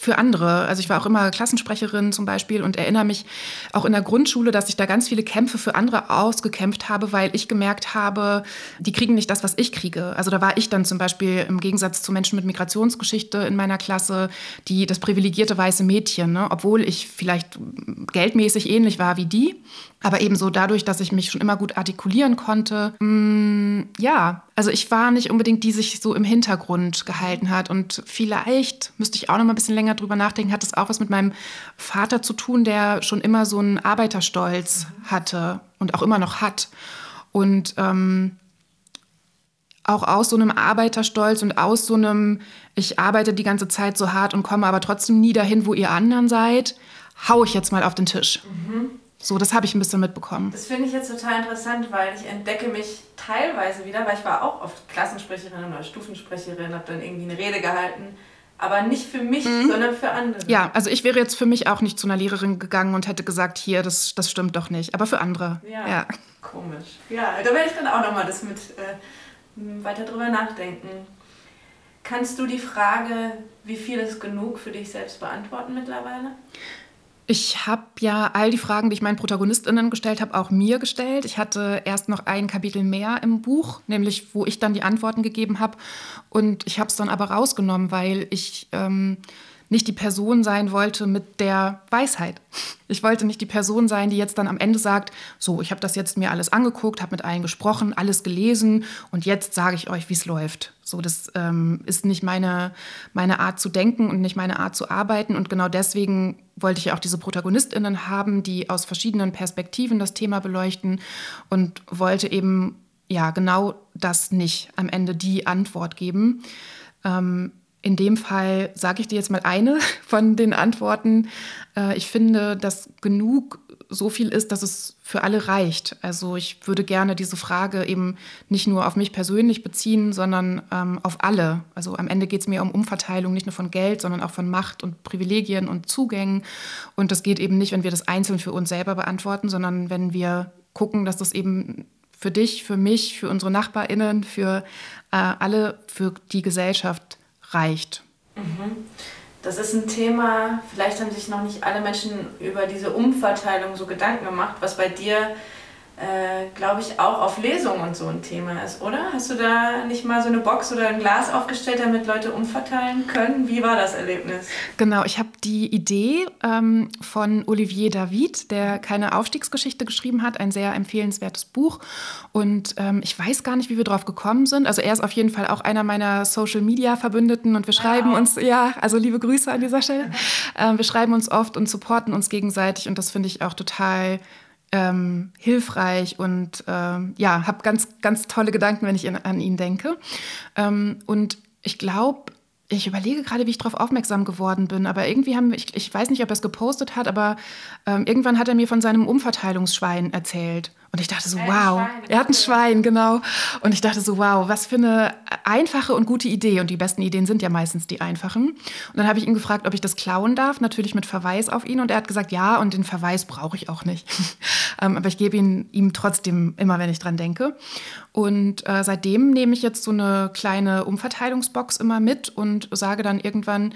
für andere. Also ich war auch immer Klassensprecherin zum Beispiel und erinnere mich auch in der Grundschule, dass ich da ganz viele Kämpfe für andere ausgekämpft habe, weil ich gemerkt habe, die kriegen nicht das, was ich kriege. Also da war ich dann zum Beispiel im Gegensatz zu Menschen mit Migrationsgeschichte in meiner Klasse, die das privilegierte weiße Mädchen, ne? obwohl ich vielleicht geldmäßig ähnlich war wie die. Aber ebenso dadurch, dass ich mich schon immer gut artikulieren konnte. Mh, mm, ja, also ich war nicht unbedingt die, die sich so im Hintergrund gehalten hat. Und vielleicht müsste ich auch noch mal ein bisschen länger drüber nachdenken, hat das auch was mit meinem Vater zu tun, der schon immer so einen Arbeiterstolz hatte und auch immer noch hat. Und ähm, auch aus so einem Arbeiterstolz und aus so einem, ich arbeite die ganze Zeit so hart und komme aber trotzdem nie dahin, wo ihr anderen seid, hau ich jetzt mal auf den Tisch. Mhm. So, das habe ich ein bisschen mitbekommen. Das finde ich jetzt total interessant, weil ich entdecke mich teilweise wieder, weil ich war auch oft Klassensprecherin oder Stufensprecherin, habe dann irgendwie eine Rede gehalten, aber nicht für mich, mhm. sondern für andere. Ja, also ich wäre jetzt für mich auch nicht zu einer Lehrerin gegangen und hätte gesagt, hier, das, das stimmt doch nicht, aber für andere. Ja, ja. komisch. Ja, da werde ich dann auch nochmal das mit äh, weiter drüber nachdenken. Kannst du die Frage, wie viel ist genug, für dich selbst beantworten mittlerweile? Ich habe ja all die Fragen, die ich meinen ProtagonistInnen gestellt habe, auch mir gestellt. Ich hatte erst noch ein Kapitel mehr im Buch, nämlich wo ich dann die Antworten gegeben habe. Und ich habe es dann aber rausgenommen, weil ich ähm, nicht die Person sein wollte mit der Weisheit. Ich wollte nicht die Person sein, die jetzt dann am Ende sagt, so, ich habe das jetzt mir alles angeguckt, habe mit allen gesprochen, alles gelesen und jetzt sage ich euch, wie es läuft. So, das ähm, ist nicht meine, meine Art zu denken und nicht meine Art zu arbeiten. Und genau deswegen wollte ich auch diese ProtagonistInnen haben, die aus verschiedenen Perspektiven das Thema beleuchten und wollte eben ja genau das nicht am Ende die Antwort geben. Ähm, in dem Fall sage ich dir jetzt mal eine *laughs* von den Antworten. Äh, ich finde, dass genug so viel ist, dass es für alle reicht. Also ich würde gerne diese Frage eben nicht nur auf mich persönlich beziehen, sondern ähm, auf alle. Also am Ende geht es mir um Umverteilung nicht nur von Geld, sondern auch von Macht und Privilegien und Zugängen. Und das geht eben nicht, wenn wir das einzeln für uns selber beantworten, sondern wenn wir gucken, dass das eben für dich, für mich, für unsere Nachbarinnen, für äh, alle, für die Gesellschaft reicht. Mhm. Das ist ein Thema, vielleicht haben sich noch nicht alle Menschen über diese Umverteilung so Gedanken gemacht, was bei dir äh, glaube ich, auch auf Lesungen und so ein Thema ist, oder? Hast du da nicht mal so eine Box oder ein Glas aufgestellt, damit Leute umverteilen können? Wie war das Erlebnis? Genau, ich habe die Idee ähm, von Olivier David, der keine Aufstiegsgeschichte geschrieben hat, ein sehr empfehlenswertes Buch. Und ähm, ich weiß gar nicht, wie wir drauf gekommen sind. Also er ist auf jeden Fall auch einer meiner Social-Media-Verbündeten und wir schreiben wow. uns, ja, also liebe Grüße an dieser Stelle. *laughs* Ähm, wir schreiben uns oft und supporten uns gegenseitig und das finde ich auch total ähm, hilfreich und ähm, ja, habe ganz, ganz tolle Gedanken, wenn ich in, an ihn denke. Ähm, und ich glaube, ich überlege gerade, wie ich darauf aufmerksam geworden bin, aber irgendwie haben ich, ich weiß nicht, ob er es gepostet hat, aber ähm, irgendwann hat er mir von seinem Umverteilungsschwein erzählt. Und ich dachte so, wow, er hat ein Schwein, genau. Und ich dachte so, wow, was für eine einfache und gute Idee. Und die besten Ideen sind ja meistens die einfachen. Und dann habe ich ihn gefragt, ob ich das klauen darf, natürlich mit Verweis auf ihn. Und er hat gesagt, ja, und den Verweis brauche ich auch nicht. *laughs* Ähm, aber ich gebe ihn ihm trotzdem immer, wenn ich dran denke. Und äh, seitdem nehme ich jetzt so eine kleine Umverteilungsbox immer mit und sage dann irgendwann,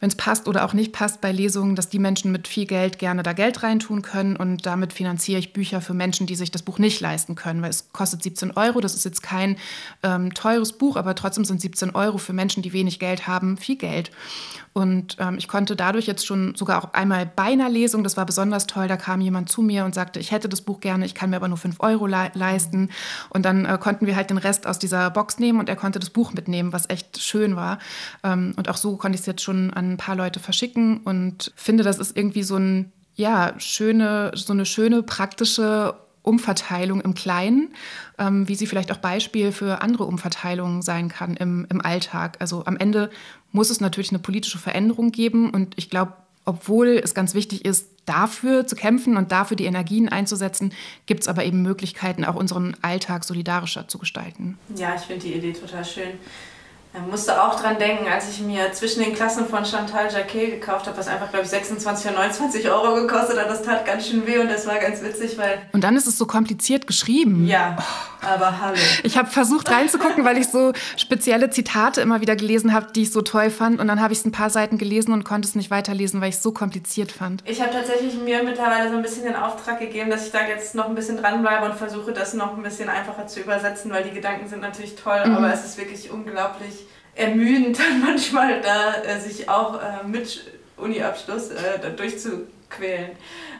wenn es passt oder auch nicht passt bei Lesungen, dass die Menschen mit viel Geld gerne da Geld reintun können. Und damit finanziere ich Bücher für Menschen, die sich das Buch nicht leisten können, weil es kostet 17 Euro. Das ist jetzt kein ähm, teures Buch, aber trotzdem sind 17 Euro für Menschen, die wenig Geld haben, viel Geld. Und ähm, ich konnte dadurch jetzt schon sogar auch einmal bei einer Lesung, das war besonders toll, da kam jemand zu mir und sagte, ich hätte das Buch gerne, ich kann mir aber nur 5 Euro le leisten. Und dann äh, konnten wir halt den Rest aus dieser Box nehmen und er konnte das Buch mitnehmen, was echt schön war. Ähm, und auch so konnte ich es jetzt schon an ein paar Leute verschicken und finde, das ist irgendwie so ein ja, schöne, so eine schöne praktische Umverteilung im Kleinen, ähm, wie sie vielleicht auch Beispiel für andere Umverteilungen sein kann im, im Alltag. Also am Ende muss es natürlich eine politische Veränderung geben und ich glaube, obwohl es ganz wichtig ist, dafür zu kämpfen und dafür die Energien einzusetzen, gibt es aber eben Möglichkeiten, auch unseren Alltag solidarischer zu gestalten. Ja, ich finde die Idee total schön. Ich musste auch dran denken, als ich mir zwischen den Klassen von Chantal Jacquet gekauft habe, was einfach, glaube ich, 26 oder 29 Euro gekostet hat. Das tat ganz schön weh und das war ganz witzig, weil. Und dann ist es so kompliziert geschrieben. Ja, aber hallo. Ich habe versucht reinzugucken, weil ich so spezielle Zitate immer wieder gelesen habe, die ich so toll fand. Und dann habe ich es ein paar Seiten gelesen und konnte es nicht weiterlesen, weil ich es so kompliziert fand. Ich habe tatsächlich mir mittlerweile so ein bisschen den Auftrag gegeben, dass ich da jetzt noch ein bisschen dranbleibe und versuche, das noch ein bisschen einfacher zu übersetzen, weil die Gedanken sind natürlich toll, mhm. aber es ist wirklich unglaublich ermüdend dann *laughs* manchmal da äh, sich auch äh, mit Uni-Abschluss äh, durchzuquälen.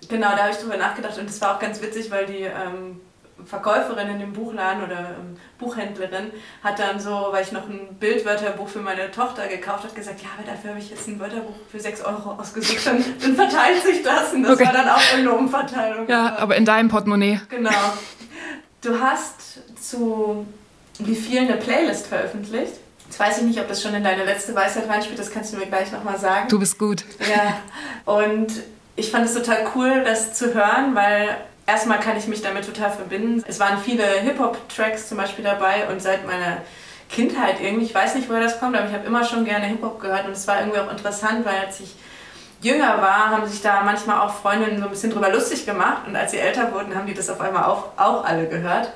Genau, da habe ich drüber nachgedacht und das war auch ganz witzig, weil die ähm, Verkäuferin in dem Buchladen oder ähm, Buchhändlerin hat dann so, weil ich noch ein Bildwörterbuch für meine Tochter gekauft habe, gesagt, ja, aber dafür habe ich jetzt ein Wörterbuch für 6 Euro ausgesucht, dann, dann verteilt sich das und das okay. war dann auch eine Umverteilung. Ja, aber in deinem Portemonnaie. Genau. Du hast zu wie viel eine Playlist veröffentlicht? Jetzt weiß ich nicht, ob das schon in deine letzte Weisheit reinspielt, das kannst du mir gleich nochmal sagen. Du bist gut. Ja, und ich fand es total cool, das zu hören, weil erstmal kann ich mich damit total verbinden. Es waren viele Hip-Hop-Tracks zum Beispiel dabei und seit meiner Kindheit irgendwie, ich weiß nicht, woher das kommt, aber ich habe immer schon gerne Hip-Hop gehört und es war irgendwie auch interessant, weil als ich jünger war, haben sich da manchmal auch Freundinnen so ein bisschen drüber lustig gemacht und als sie älter wurden, haben die das auf einmal auch, auch alle gehört.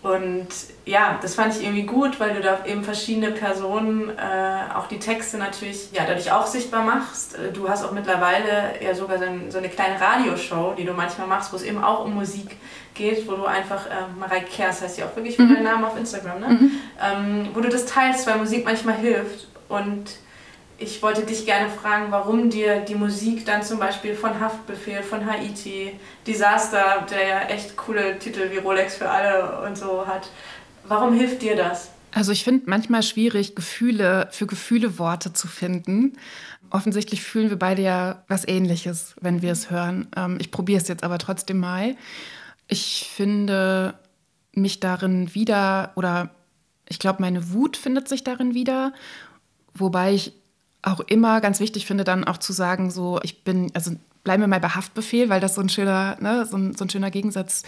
Und ja, das fand ich irgendwie gut, weil du da eben verschiedene Personen äh, auch die Texte natürlich ja, dadurch auch sichtbar machst. Äh, du hast auch mittlerweile ja sogar so, ein, so eine kleine Radioshow, die du manchmal machst, wo es eben auch um Musik geht, wo du einfach, äh, Marei Kers heißt ja auch wirklich mhm. deinen Namen auf Instagram, ne? Mhm. Ähm, wo du das teilst, weil Musik manchmal hilft. Und ich wollte dich gerne fragen, warum dir die Musik dann zum Beispiel von Haftbefehl, von Haiti, Disaster, der ja echt coole Titel wie Rolex für alle und so hat, warum hilft dir das? Also ich finde manchmal schwierig, Gefühle für Gefühle Worte zu finden. Offensichtlich fühlen wir beide ja was Ähnliches, wenn wir es hören. Ähm, ich probiere es jetzt aber trotzdem mal. Ich finde mich darin wieder oder ich glaube, meine Wut findet sich darin wieder, wobei ich auch immer ganz wichtig finde, dann auch zu sagen, so, ich bin, also bleiben wir mal bei Haftbefehl, weil das so ein schöner, ne, so ein, so ein schöner Gegensatz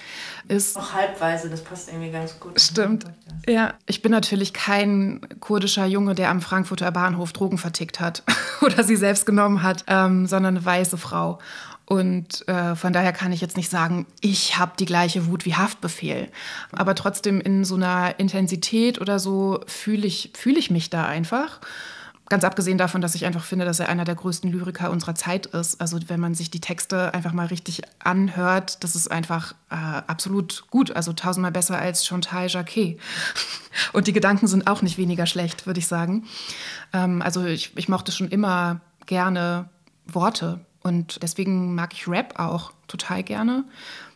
ist. Auch halbweise, das passt irgendwie ganz gut. Stimmt. Ja, ich bin natürlich kein kurdischer Junge, der am Frankfurter Bahnhof Drogen vertickt hat *laughs* oder sie selbst genommen hat, ähm, sondern eine weiße Frau. Und äh, von daher kann ich jetzt nicht sagen, ich habe die gleiche Wut wie Haftbefehl. Aber trotzdem in so einer Intensität oder so fühle ich, fühl ich mich da einfach. Ganz abgesehen davon, dass ich einfach finde, dass er einer der größten Lyriker unserer Zeit ist. Also wenn man sich die Texte einfach mal richtig anhört, das ist einfach äh, absolut gut. Also tausendmal besser als Chantal Jacquet. *laughs* Und die Gedanken sind auch nicht weniger schlecht, würde ich sagen. Ähm, also ich, ich mochte schon immer gerne Worte. Und deswegen mag ich Rap auch total gerne.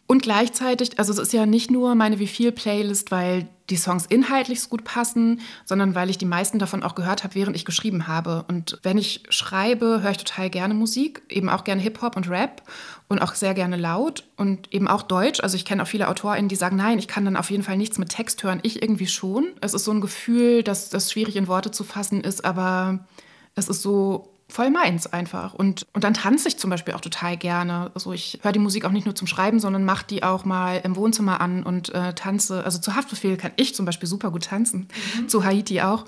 Und gleichzeitig, also es ist ja nicht nur meine Wie viel Playlist, weil die Songs inhaltlich so gut passen, sondern weil ich die meisten davon auch gehört habe, während ich geschrieben habe. Und wenn ich schreibe, höre ich total gerne Musik, eben auch gerne Hip-Hop und Rap und auch sehr gerne laut und eben auch Deutsch. Also ich kenne auch viele AutorInnen, die sagen, nein, ich kann dann auf jeden Fall nichts mit Text hören. Ich irgendwie schon. Es ist so ein Gefühl, dass das schwierig in Worte zu fassen ist, aber es ist so voll meins einfach. Und, und dann tanze ich zum Beispiel auch total gerne. Also ich höre die Musik auch nicht nur zum Schreiben, sondern mache die auch mal im Wohnzimmer an und äh, tanze. Also zu Haftbefehl kann ich zum Beispiel super gut tanzen. Mhm. Zu Haiti auch.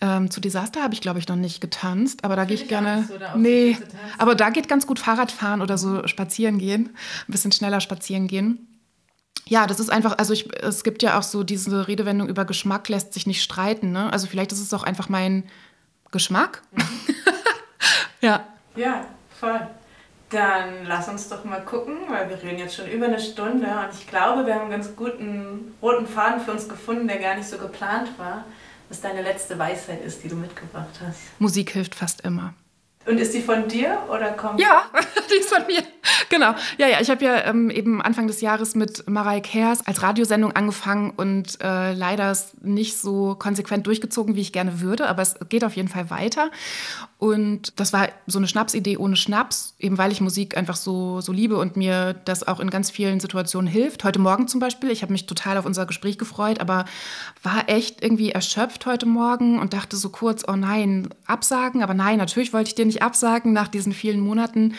Ähm, zu Desaster habe ich, glaube ich, noch nicht getanzt, aber da gehe ich gerne. So, nee, aber da geht ganz gut Fahrradfahren oder so spazieren gehen. Ein bisschen schneller spazieren gehen. Ja, das ist einfach, also ich, es gibt ja auch so diese Redewendung über Geschmack lässt sich nicht streiten. Ne? Also vielleicht ist es auch einfach mein Geschmack. Mhm. *laughs* Ja. Ja, voll. Dann lass uns doch mal gucken, weil wir reden jetzt schon über eine Stunde und ich glaube, wir haben einen ganz guten roten Faden für uns gefunden, der gar nicht so geplant war, was deine letzte Weisheit ist, die du mitgebracht hast. Musik hilft fast immer. Und ist die von dir oder kommt? Ja, *laughs* die ist von mir. Genau. Ja, ja, ich habe ja ähm, eben Anfang des Jahres mit Marei Kers als Radiosendung angefangen und äh, leider nicht so konsequent durchgezogen, wie ich gerne würde, aber es geht auf jeden Fall weiter. Und das war so eine Schnapsidee ohne Schnaps, eben weil ich Musik einfach so, so liebe und mir das auch in ganz vielen Situationen hilft. Heute Morgen zum Beispiel, ich habe mich total auf unser Gespräch gefreut, aber war echt irgendwie erschöpft heute Morgen und dachte so kurz, oh nein, absagen. Aber nein, natürlich wollte ich dir nicht absagen nach diesen vielen Monaten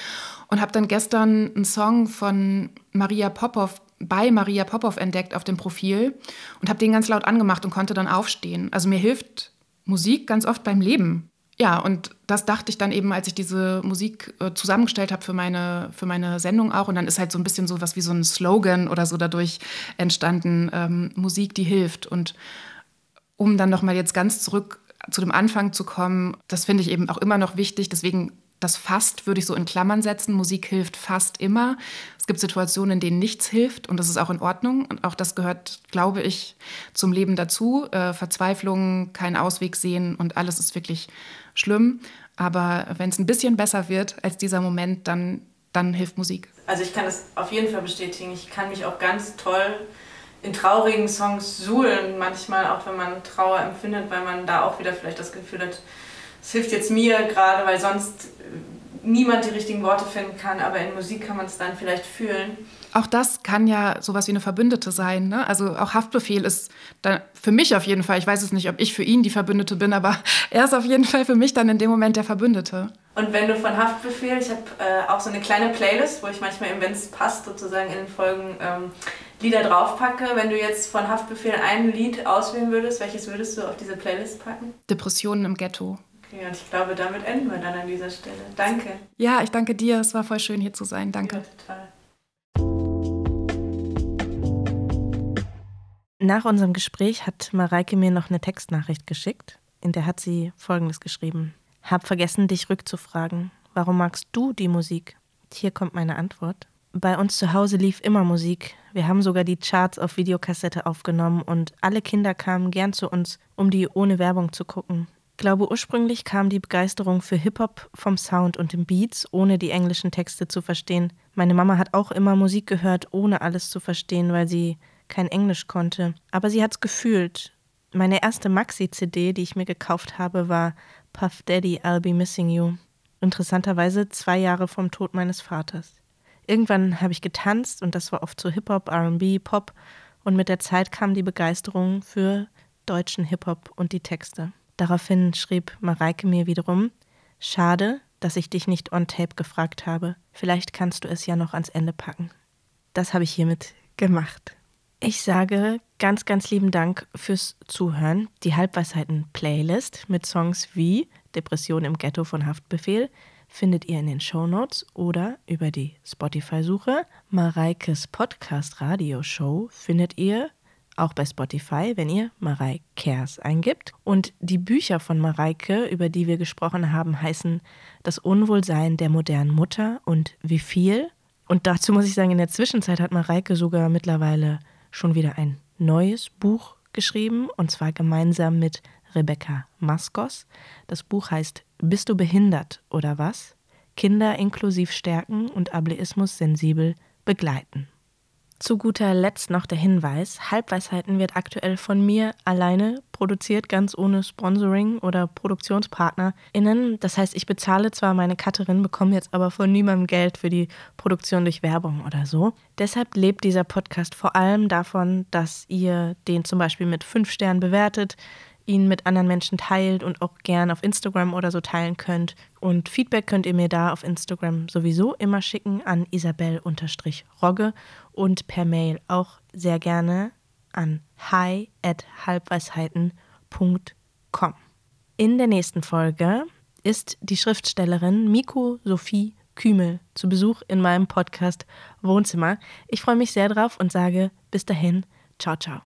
und habe dann gestern einen Song von Maria Popov bei Maria Popov entdeckt auf dem Profil und habe den ganz laut angemacht und konnte dann aufstehen. Also mir hilft Musik ganz oft beim Leben. Ja, und das dachte ich dann eben, als ich diese Musik äh, zusammengestellt habe für meine, für meine Sendung auch. Und dann ist halt so ein bisschen so was wie so ein Slogan oder so dadurch entstanden, ähm, Musik, die hilft. Und um dann nochmal jetzt ganz zurück zu dem Anfang zu kommen, das finde ich eben auch immer noch wichtig. Deswegen das fast würde ich so in Klammern setzen. Musik hilft fast immer. Es gibt Situationen, in denen nichts hilft und das ist auch in Ordnung. Und auch das gehört, glaube ich, zum Leben dazu. Äh, Verzweiflung, keinen Ausweg sehen und alles ist wirklich schlimm. Aber wenn es ein bisschen besser wird als dieser Moment, dann, dann hilft Musik. Also ich kann das auf jeden Fall bestätigen. Ich kann mich auch ganz toll in traurigen Songs suhlen, manchmal auch wenn man Trauer empfindet, weil man da auch wieder vielleicht das Gefühl hat, es hilft jetzt mir gerade, weil sonst niemand die richtigen Worte finden kann, aber in Musik kann man es dann vielleicht fühlen. Auch das kann ja sowas wie eine Verbündete sein. Ne? Also auch Haftbefehl ist dann für mich auf jeden Fall, ich weiß es nicht, ob ich für ihn die Verbündete bin, aber *laughs* er ist auf jeden Fall für mich dann in dem Moment der Verbündete. Und wenn du von Haftbefehl, ich habe äh, auch so eine kleine Playlist, wo ich manchmal, wenn es passt, sozusagen in den Folgen ähm, Lieder draufpacke. Wenn du jetzt von Haftbefehl ein Lied auswählen würdest, welches würdest du auf diese Playlist packen? Depressionen im Ghetto. Okay, und ich glaube, damit enden wir dann an dieser Stelle. Danke. Ja, ich danke dir. Es war voll schön, hier zu sein. Danke. Ja, total. Nach unserem Gespräch hat Mareike mir noch eine Textnachricht geschickt, in der hat sie Folgendes geschrieben. Hab vergessen, dich rückzufragen. Warum magst du die Musik? Hier kommt meine Antwort. Bei uns zu Hause lief immer Musik. Wir haben sogar die Charts auf Videokassette aufgenommen und alle Kinder kamen gern zu uns, um die ohne Werbung zu gucken. Ich glaube, ursprünglich kam die Begeisterung für Hip-Hop vom Sound und den Beats, ohne die englischen Texte zu verstehen. Meine Mama hat auch immer Musik gehört, ohne alles zu verstehen, weil sie kein Englisch konnte. Aber sie hat's gefühlt. Meine erste Maxi-CD, die ich mir gekauft habe, war Puff Daddy, I'll Be Missing You. Interessanterweise zwei Jahre vom Tod meines Vaters. Irgendwann habe ich getanzt und das war oft so Hip-Hop, RB, Pop und mit der Zeit kam die Begeisterung für deutschen Hip-Hop und die Texte. Daraufhin schrieb Mareike mir wiederum: Schade, dass ich dich nicht on tape gefragt habe. Vielleicht kannst du es ja noch ans Ende packen. Das habe ich hiermit gemacht. Ich sage ganz, ganz lieben Dank fürs Zuhören. Die Halbweisheiten-Playlist mit Songs wie Depression im Ghetto von Haftbefehl findet ihr in den Shownotes oder über die Spotify-Suche. Mareikes Podcast Radio Show findet ihr auch bei Spotify, wenn ihr Mareike Kers eingibt. Und die Bücher von Mareike, über die wir gesprochen haben, heißen Das Unwohlsein der modernen Mutter und Wie viel. Und dazu muss ich sagen, in der Zwischenzeit hat Mareike sogar mittlerweile schon wieder ein neues Buch geschrieben, und zwar gemeinsam mit Rebecca Maskos. Das Buch heißt Bist du behindert oder was? Kinder inklusiv stärken und Ableismus sensibel begleiten. Zu guter Letzt noch der Hinweis: Halbweisheiten wird aktuell von mir alleine produziert, ganz ohne Sponsoring oder ProduktionspartnerInnen. Das heißt, ich bezahle zwar meine Cutterin, bekomme jetzt aber von niemandem Geld für die Produktion durch Werbung oder so. Deshalb lebt dieser Podcast vor allem davon, dass ihr den zum Beispiel mit fünf Sternen bewertet, ihn mit anderen Menschen teilt und auch gern auf Instagram oder so teilen könnt. Und Feedback könnt ihr mir da auf Instagram sowieso immer schicken an isabel-rogge und per Mail auch sehr gerne an hi at halbweisheiten.com. In der nächsten Folge ist die Schriftstellerin Miko Sophie Kümel zu Besuch in meinem Podcast Wohnzimmer. Ich freue mich sehr drauf und sage bis dahin, ciao, ciao.